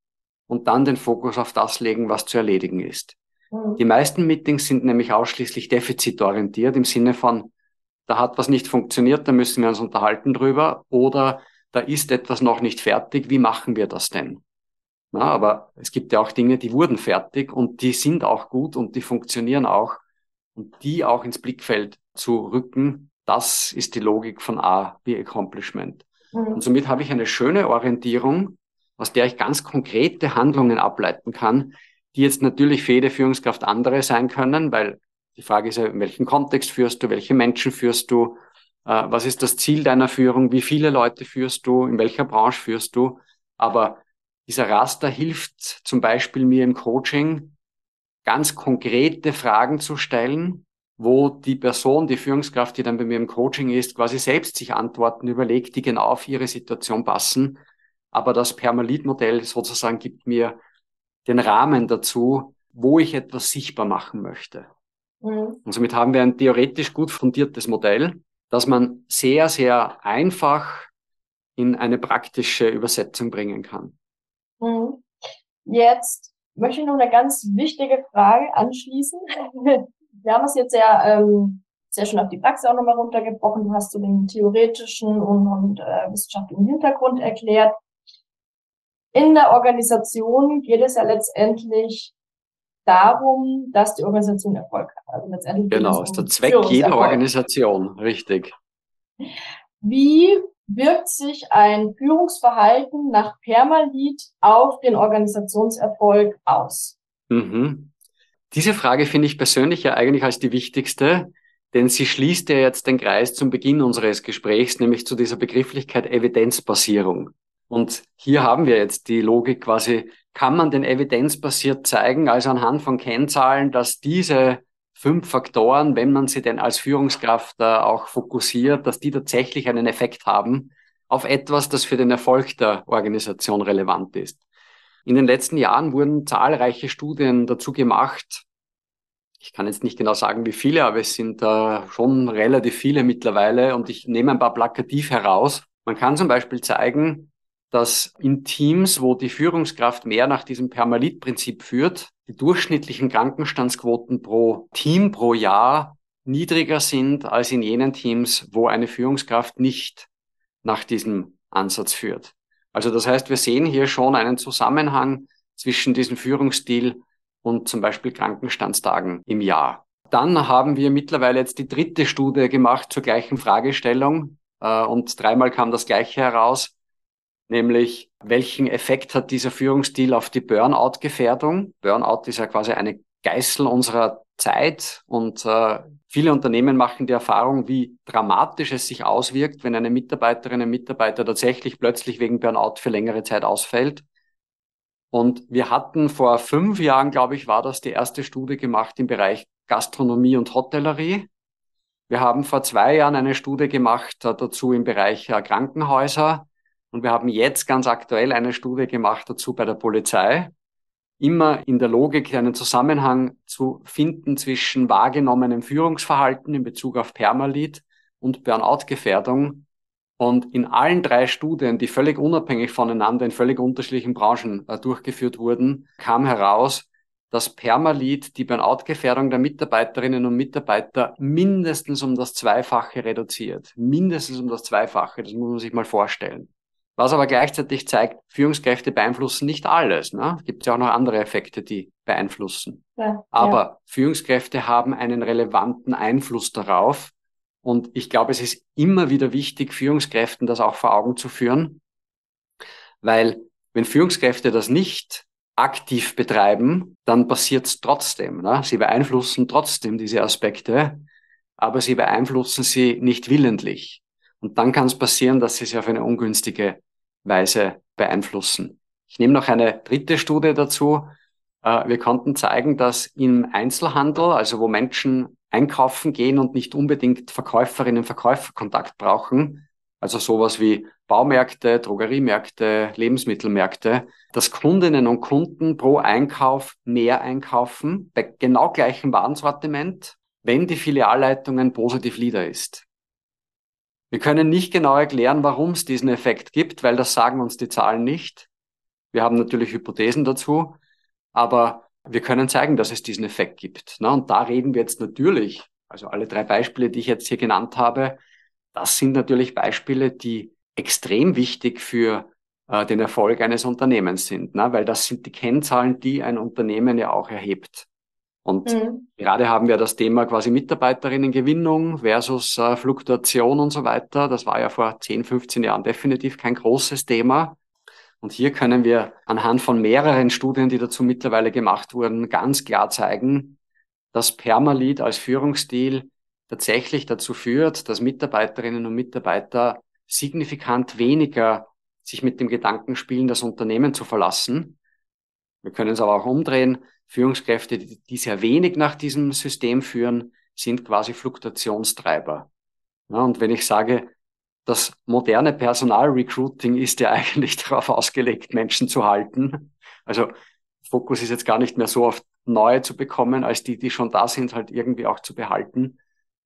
und dann den Fokus auf das legen, was zu erledigen ist. Mhm. Die meisten Meetings sind nämlich ausschließlich defizitorientiert im Sinne von, da hat was nicht funktioniert, da müssen wir uns unterhalten drüber oder da ist etwas noch nicht fertig, wie machen wir das denn? Na, aber es gibt ja auch Dinge, die wurden fertig und die sind auch gut und die funktionieren auch. Und die auch ins Blickfeld zu rücken, das ist die Logik von A wie Accomplishment. Mhm. Und somit habe ich eine schöne Orientierung, aus der ich ganz konkrete Handlungen ableiten kann, die jetzt natürlich für jede Führungskraft andere sein können, weil die Frage ist ja, in welchem Kontext führst du, welche Menschen führst du, äh, was ist das Ziel deiner Führung, wie viele Leute führst du, in welcher Branche führst du. Aber dieser Raster hilft zum Beispiel mir im Coaching, ganz konkrete Fragen zu stellen, wo die Person, die Führungskraft, die dann bei mir im Coaching ist, quasi selbst sich Antworten überlegt, die genau auf ihre Situation passen. Aber das Permalit-Modell sozusagen gibt mir den Rahmen dazu, wo ich etwas sichtbar machen möchte. Mhm. Und somit haben wir ein theoretisch gut fundiertes Modell, das man sehr, sehr einfach in eine praktische Übersetzung bringen kann. Mhm. Jetzt möchte ich noch eine ganz wichtige Frage anschließen. Wir haben es jetzt sehr, ähm, sehr schön auf die Praxis auch nochmal runtergebrochen. Du hast so den theoretischen und, und äh, wissenschaftlichen Hintergrund erklärt. In der Organisation geht es ja letztendlich darum, dass die Organisation Erfolg hat. Also letztendlich genau, ist der Zweck jeder Organisation, richtig. Wie wirkt sich ein Führungsverhalten nach Permalit auf den Organisationserfolg aus? Mhm. Diese Frage finde ich persönlich ja eigentlich als die wichtigste, denn sie schließt ja jetzt den Kreis zum Beginn unseres Gesprächs, nämlich zu dieser Begrifflichkeit Evidenzbasierung. Und hier haben wir jetzt die Logik quasi, kann man denn evidenzbasiert zeigen, also anhand von Kennzahlen, dass diese fünf Faktoren, wenn man sie denn als Führungskraft äh, auch fokussiert, dass die tatsächlich einen Effekt haben auf etwas, das für den Erfolg der Organisation relevant ist. In den letzten Jahren wurden zahlreiche Studien dazu gemacht. Ich kann jetzt nicht genau sagen, wie viele, aber es sind äh, schon relativ viele mittlerweile und ich nehme ein paar plakativ heraus. Man kann zum Beispiel zeigen, dass in Teams, wo die Führungskraft mehr nach diesem Permalit-Prinzip führt, die durchschnittlichen Krankenstandsquoten pro Team pro Jahr niedriger sind als in jenen Teams, wo eine Führungskraft nicht nach diesem Ansatz führt. Also das heißt, wir sehen hier schon einen Zusammenhang zwischen diesem Führungsstil und zum Beispiel Krankenstandstagen im Jahr. Dann haben wir mittlerweile jetzt die dritte Studie gemacht zur gleichen Fragestellung äh, und dreimal kam das gleiche heraus nämlich welchen Effekt hat dieser Führungsstil auf die Burnout-Gefährdung? Burnout ist ja quasi eine Geißel unserer Zeit und äh, viele Unternehmen machen die Erfahrung, wie dramatisch es sich auswirkt, wenn eine Mitarbeiterin, ein Mitarbeiter tatsächlich plötzlich wegen Burnout für längere Zeit ausfällt. Und wir hatten vor fünf Jahren, glaube ich, war das die erste Studie gemacht im Bereich Gastronomie und Hotellerie. Wir haben vor zwei Jahren eine Studie gemacht äh, dazu im Bereich äh, Krankenhäuser. Und wir haben jetzt ganz aktuell eine Studie gemacht dazu bei der Polizei. Immer in der Logik einen Zusammenhang zu finden zwischen wahrgenommenem Führungsverhalten in Bezug auf Permalit und Burnout-Gefährdung. Und in allen drei Studien, die völlig unabhängig voneinander in völlig unterschiedlichen Branchen äh, durchgeführt wurden, kam heraus, dass Permalit die Burnout-Gefährdung der Mitarbeiterinnen und Mitarbeiter mindestens um das Zweifache reduziert. Mindestens um das Zweifache. Das muss man sich mal vorstellen. Was aber gleichzeitig zeigt, Führungskräfte beeinflussen nicht alles. Ne? Gibt ja auch noch andere Effekte, die beeinflussen. Ja, aber ja. Führungskräfte haben einen relevanten Einfluss darauf. Und ich glaube, es ist immer wieder wichtig, Führungskräften das auch vor Augen zu führen. Weil wenn Führungskräfte das nicht aktiv betreiben, dann passiert es trotzdem. Ne? Sie beeinflussen trotzdem diese Aspekte, aber sie beeinflussen sie nicht willentlich. Und dann kann es passieren, dass sie sich auf eine ungünstige Weise beeinflussen. Ich nehme noch eine dritte Studie dazu. Äh, wir konnten zeigen, dass im Einzelhandel, also wo Menschen einkaufen gehen und nicht unbedingt Verkäuferinnen und Verkäufer Kontakt brauchen, also sowas wie Baumärkte, Drogeriemärkte, Lebensmittelmärkte, dass Kundinnen und Kunden pro Einkauf mehr einkaufen, bei genau gleichem Warensortiment, wenn die Filialleitung ein positiv Leader ist. Wir können nicht genau erklären, warum es diesen Effekt gibt, weil das sagen uns die Zahlen nicht. Wir haben natürlich Hypothesen dazu, aber wir können zeigen, dass es diesen Effekt gibt. Ne? Und da reden wir jetzt natürlich, also alle drei Beispiele, die ich jetzt hier genannt habe, das sind natürlich Beispiele, die extrem wichtig für äh, den Erfolg eines Unternehmens sind, ne? weil das sind die Kennzahlen, die ein Unternehmen ja auch erhebt. Und mhm. gerade haben wir das Thema quasi Mitarbeiterinnengewinnung versus äh, Fluktuation und so weiter. Das war ja vor 10, 15 Jahren definitiv kein großes Thema. Und hier können wir anhand von mehreren Studien, die dazu mittlerweile gemacht wurden, ganz klar zeigen, dass Permalit als Führungsstil tatsächlich dazu führt, dass Mitarbeiterinnen und Mitarbeiter signifikant weniger sich mit dem Gedanken spielen, das Unternehmen zu verlassen. Wir können es aber auch umdrehen. Führungskräfte, die, sehr wenig nach diesem System führen, sind quasi Fluktuationstreiber. Ja, und wenn ich sage, das moderne Personalrecruiting ist ja eigentlich darauf ausgelegt, Menschen zu halten. Also Fokus ist jetzt gar nicht mehr so auf neue zu bekommen, als die, die schon da sind, halt irgendwie auch zu behalten.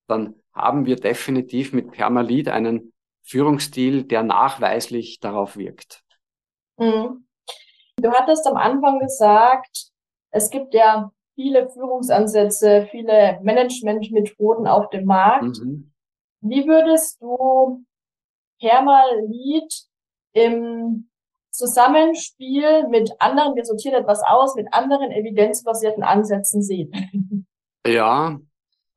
Dann haben wir definitiv mit Permalit einen Führungsstil, der nachweislich darauf wirkt. Mhm. Du hattest am Anfang gesagt, es gibt ja viele Führungsansätze, viele Managementmethoden auf dem Markt. Mhm. Wie würdest du Permalit im Zusammenspiel mit anderen, wir sortieren etwas aus, mit anderen evidenzbasierten Ansätzen sehen? Ja,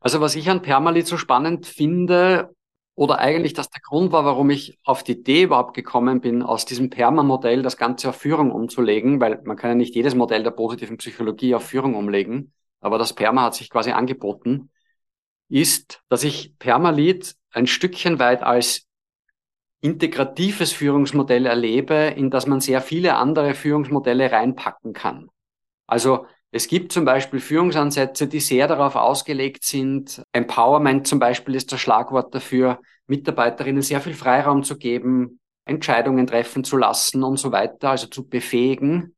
also was ich an Permalit so spannend finde, oder eigentlich das der Grund war, warum ich auf die Idee überhaupt gekommen bin, aus diesem Perma-Modell das Ganze auf Führung umzulegen, weil man kann ja nicht jedes Modell der positiven Psychologie auf Führung umlegen. aber das Perma hat sich quasi angeboten, ist, dass ich Permalit ein Stückchen weit als integratives Führungsmodell erlebe, in das man sehr viele andere Führungsmodelle reinpacken kann. Also es gibt zum Beispiel Führungsansätze, die sehr darauf ausgelegt sind. Empowerment zum Beispiel ist das Schlagwort dafür, Mitarbeiterinnen sehr viel Freiraum zu geben, Entscheidungen treffen zu lassen und so weiter, also zu befähigen.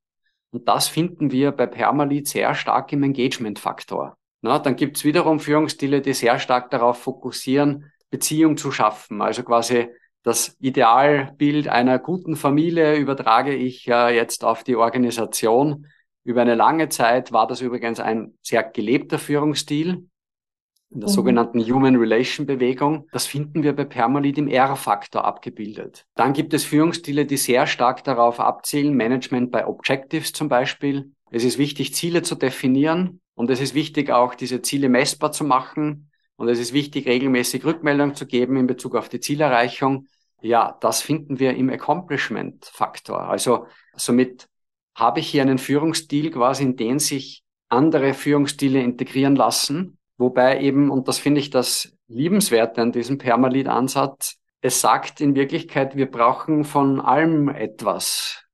Und das finden wir bei Permalit sehr stark im Engagement-Faktor. Dann gibt's wiederum Führungsstile, die sehr stark darauf fokussieren, Beziehung zu schaffen. Also quasi das Idealbild einer guten Familie übertrage ich ja jetzt auf die Organisation. Über eine lange Zeit war das übrigens ein sehr gelebter Führungsstil in der mhm. sogenannten Human Relation Bewegung. Das finden wir bei Permalit im R-Faktor abgebildet. Dann gibt es Führungsstile, die sehr stark darauf abzielen, Management bei Objectives zum Beispiel. Es ist wichtig, Ziele zu definieren und es ist wichtig, auch diese Ziele messbar zu machen. Und es ist wichtig, regelmäßig Rückmeldung zu geben in Bezug auf die Zielerreichung. Ja, das finden wir im Accomplishment-Faktor. Also somit habe ich hier einen Führungsstil quasi, in den sich andere Führungsstile integrieren lassen Wobei eben, und das finde ich das Liebenswerte an diesem Permalit-Ansatz, es sagt in Wirklichkeit, wir brauchen von allem etwas.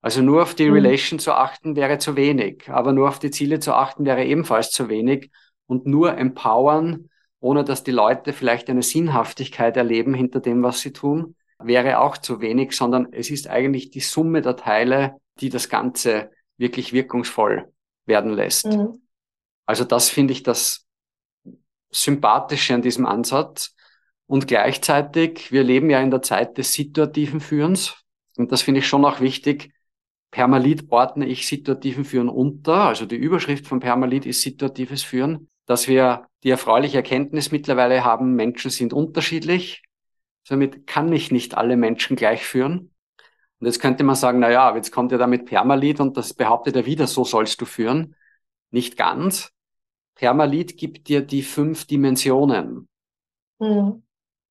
Also nur auf die mhm. Relation zu achten wäre zu wenig, aber nur auf die Ziele zu achten wäre ebenfalls zu wenig und nur empowern, ohne dass die Leute vielleicht eine Sinnhaftigkeit erleben hinter dem, was sie tun, wäre auch zu wenig, sondern es ist eigentlich die Summe der Teile, die das Ganze wirklich wirkungsvoll werden lässt. Mhm. Also das finde ich das Sympathische an diesem Ansatz. Und gleichzeitig, wir leben ja in der Zeit des situativen Führens. Und das finde ich schon auch wichtig. Permalit ordne ich situativen Führen unter. Also die Überschrift von Permalit ist situatives Führen. Dass wir die erfreuliche Erkenntnis mittlerweile haben, Menschen sind unterschiedlich. Somit kann ich nicht alle Menschen gleich führen. Und jetzt könnte man sagen, na ja, jetzt kommt ja damit Permalit und das behauptet er wieder, so sollst du führen. Nicht ganz. Permalit gibt dir die fünf Dimensionen. Mhm.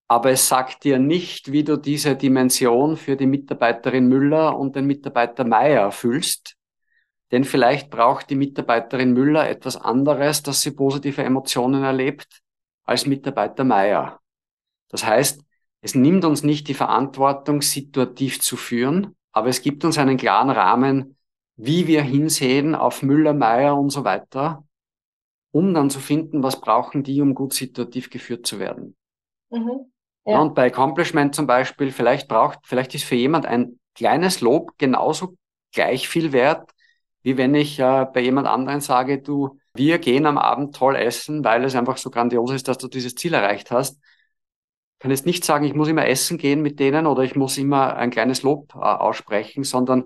Aber es sagt dir nicht, wie du diese Dimension für die Mitarbeiterin Müller und den Mitarbeiter Meier erfüllst. Denn vielleicht braucht die Mitarbeiterin Müller etwas anderes, dass sie positive Emotionen erlebt, als Mitarbeiter Meier. Das heißt, es nimmt uns nicht die Verantwortung, situativ zu führen, aber es gibt uns einen klaren Rahmen, wie wir hinsehen auf Müller, Meier und so weiter um dann zu finden, was brauchen die, um gut situativ geführt zu werden. Mhm. Ja. und bei Accomplishment zum Beispiel, vielleicht braucht, vielleicht ist für jemand ein kleines Lob genauso gleich viel wert, wie wenn ich äh, bei jemand anderen sage, du, wir gehen am Abend toll essen, weil es einfach so grandios ist, dass du dieses Ziel erreicht hast. Ich kann jetzt nicht sagen, ich muss immer essen gehen mit denen oder ich muss immer ein kleines Lob äh, aussprechen, sondern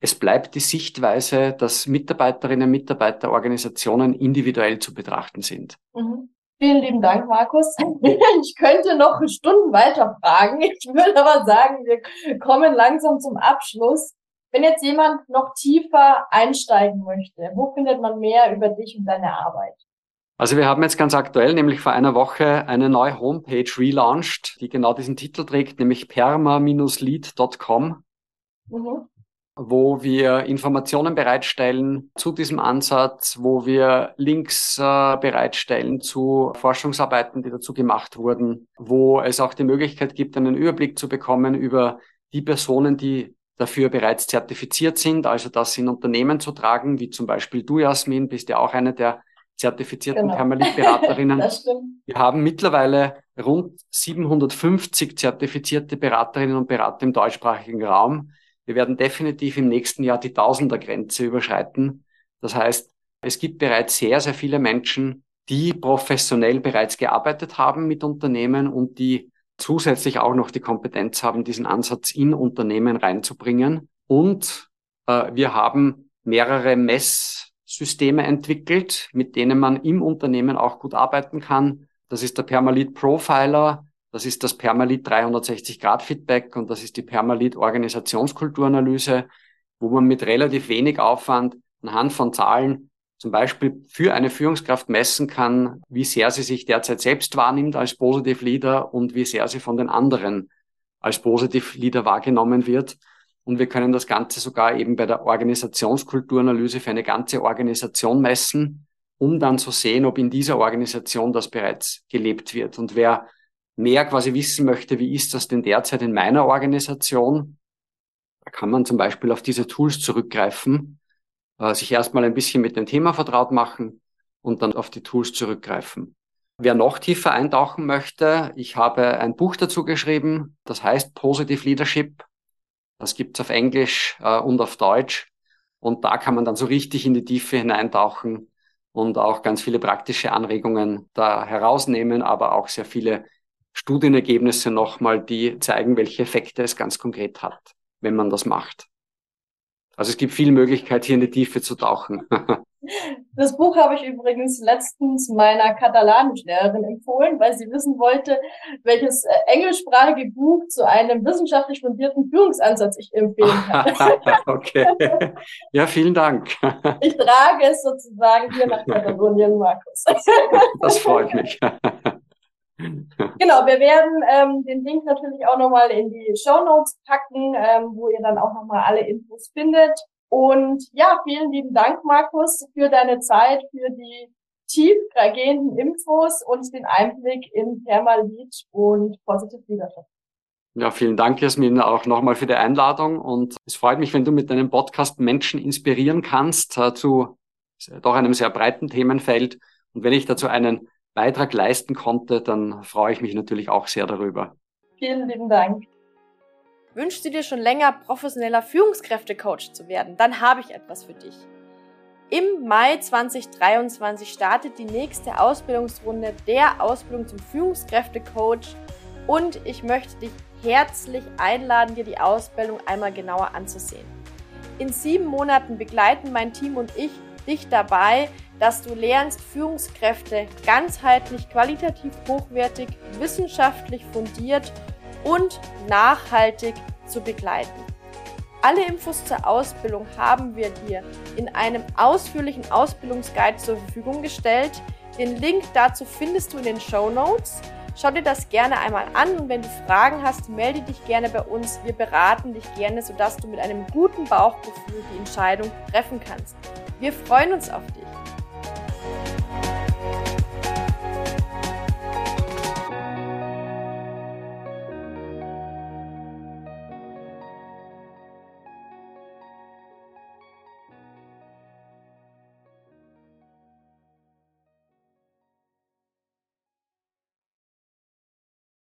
es bleibt die Sichtweise, dass Mitarbeiterinnen und Mitarbeiter Organisationen individuell zu betrachten sind. Mhm. Vielen lieben Dank, Markus. Ich könnte noch Stunden weiter fragen. Ich würde aber sagen, wir kommen langsam zum Abschluss. Wenn jetzt jemand noch tiefer einsteigen möchte, wo findet man mehr über dich und deine Arbeit? Also wir haben jetzt ganz aktuell, nämlich vor einer Woche, eine neue Homepage relaunched, die genau diesen Titel trägt, nämlich perma-lead.com. Mhm wo wir Informationen bereitstellen zu diesem Ansatz, wo wir Links äh, bereitstellen zu Forschungsarbeiten, die dazu gemacht wurden, wo es auch die Möglichkeit gibt, einen Überblick zu bekommen über die Personen, die dafür bereits zertifiziert sind, also das in Unternehmen zu tragen, wie zum Beispiel du, Jasmin, bist ja auch eine der zertifizierten genau. Permalit-Beraterinnen. Wir haben mittlerweile rund 750 zertifizierte Beraterinnen und Berater im deutschsprachigen Raum. Wir werden definitiv im nächsten Jahr die Tausendergrenze überschreiten. Das heißt, es gibt bereits sehr, sehr viele Menschen, die professionell bereits gearbeitet haben mit Unternehmen und die zusätzlich auch noch die Kompetenz haben, diesen Ansatz in Unternehmen reinzubringen. Und äh, wir haben mehrere Messsysteme entwickelt, mit denen man im Unternehmen auch gut arbeiten kann. Das ist der Permalit Profiler, das ist das Permalit 360-Grad-Feedback und das ist die Permalit Organisationskulturanalyse, wo man mit relativ wenig Aufwand anhand von Zahlen zum Beispiel für eine Führungskraft messen kann, wie sehr sie sich derzeit selbst wahrnimmt als Positive Leader und wie sehr sie von den anderen als Positive Leader wahrgenommen wird. Und wir können das Ganze sogar eben bei der Organisationskulturanalyse für eine ganze Organisation messen um dann zu sehen, ob in dieser Organisation das bereits gelebt wird. Und wer mehr quasi wissen möchte, wie ist das denn derzeit in meiner Organisation, da kann man zum Beispiel auf diese Tools zurückgreifen, äh, sich erstmal ein bisschen mit dem Thema vertraut machen und dann auf die Tools zurückgreifen. Wer noch tiefer eintauchen möchte, ich habe ein Buch dazu geschrieben, das heißt Positive Leadership. Das gibt's auf Englisch äh, und auf Deutsch. Und da kann man dann so richtig in die Tiefe hineintauchen und auch ganz viele praktische Anregungen da herausnehmen, aber auch sehr viele Studienergebnisse nochmal, die zeigen, welche Effekte es ganz konkret hat, wenn man das macht. Also es gibt viel Möglichkeit, hier in die Tiefe zu tauchen. Das Buch habe ich übrigens letztens meiner Katalanischlehrerin empfohlen, weil sie wissen wollte, welches äh, englischsprachige Buch zu einem wissenschaftlich fundierten Führungsansatz ich empfehlen kann. okay. Ja, vielen Dank. Ich trage es sozusagen hier nach Katalonien, Markus. Das freut mich. Genau, wir werden ähm, den Link natürlich auch nochmal in die Show Notes packen, ähm, wo ihr dann auch nochmal alle Infos findet. Und ja, vielen lieben Dank, Markus, für deine Zeit, für die tiefgehenden Infos und den Einblick in Thermallead und Positive Leadership. Ja, vielen Dank, Jasmin, auch nochmal für die Einladung. Und es freut mich, wenn du mit deinem Podcast Menschen inspirieren kannst äh, zu doch einem sehr breiten Themenfeld. Und wenn ich dazu einen Beitrag leisten konnte, dann freue ich mich natürlich auch sehr darüber. Vielen lieben Dank. Wünschst du dir schon länger professioneller Führungskräftecoach zu werden? Dann habe ich etwas für dich. Im Mai 2023 startet die nächste Ausbildungsrunde der Ausbildung zum Führungskräftecoach und ich möchte dich herzlich einladen, dir die Ausbildung einmal genauer anzusehen. In sieben Monaten begleiten mein Team und ich dich dabei, dass du lernst, Führungskräfte ganzheitlich, qualitativ hochwertig, wissenschaftlich fundiert und nachhaltig zu begleiten. Alle Infos zur Ausbildung haben wir dir in einem ausführlichen Ausbildungsguide zur Verfügung gestellt. Den Link dazu findest du in den Show Notes. Schau dir das gerne einmal an und wenn du Fragen hast, melde dich gerne bei uns. Wir beraten dich gerne, sodass du mit einem guten Bauchgefühl die Entscheidung treffen kannst. Wir freuen uns auf dich.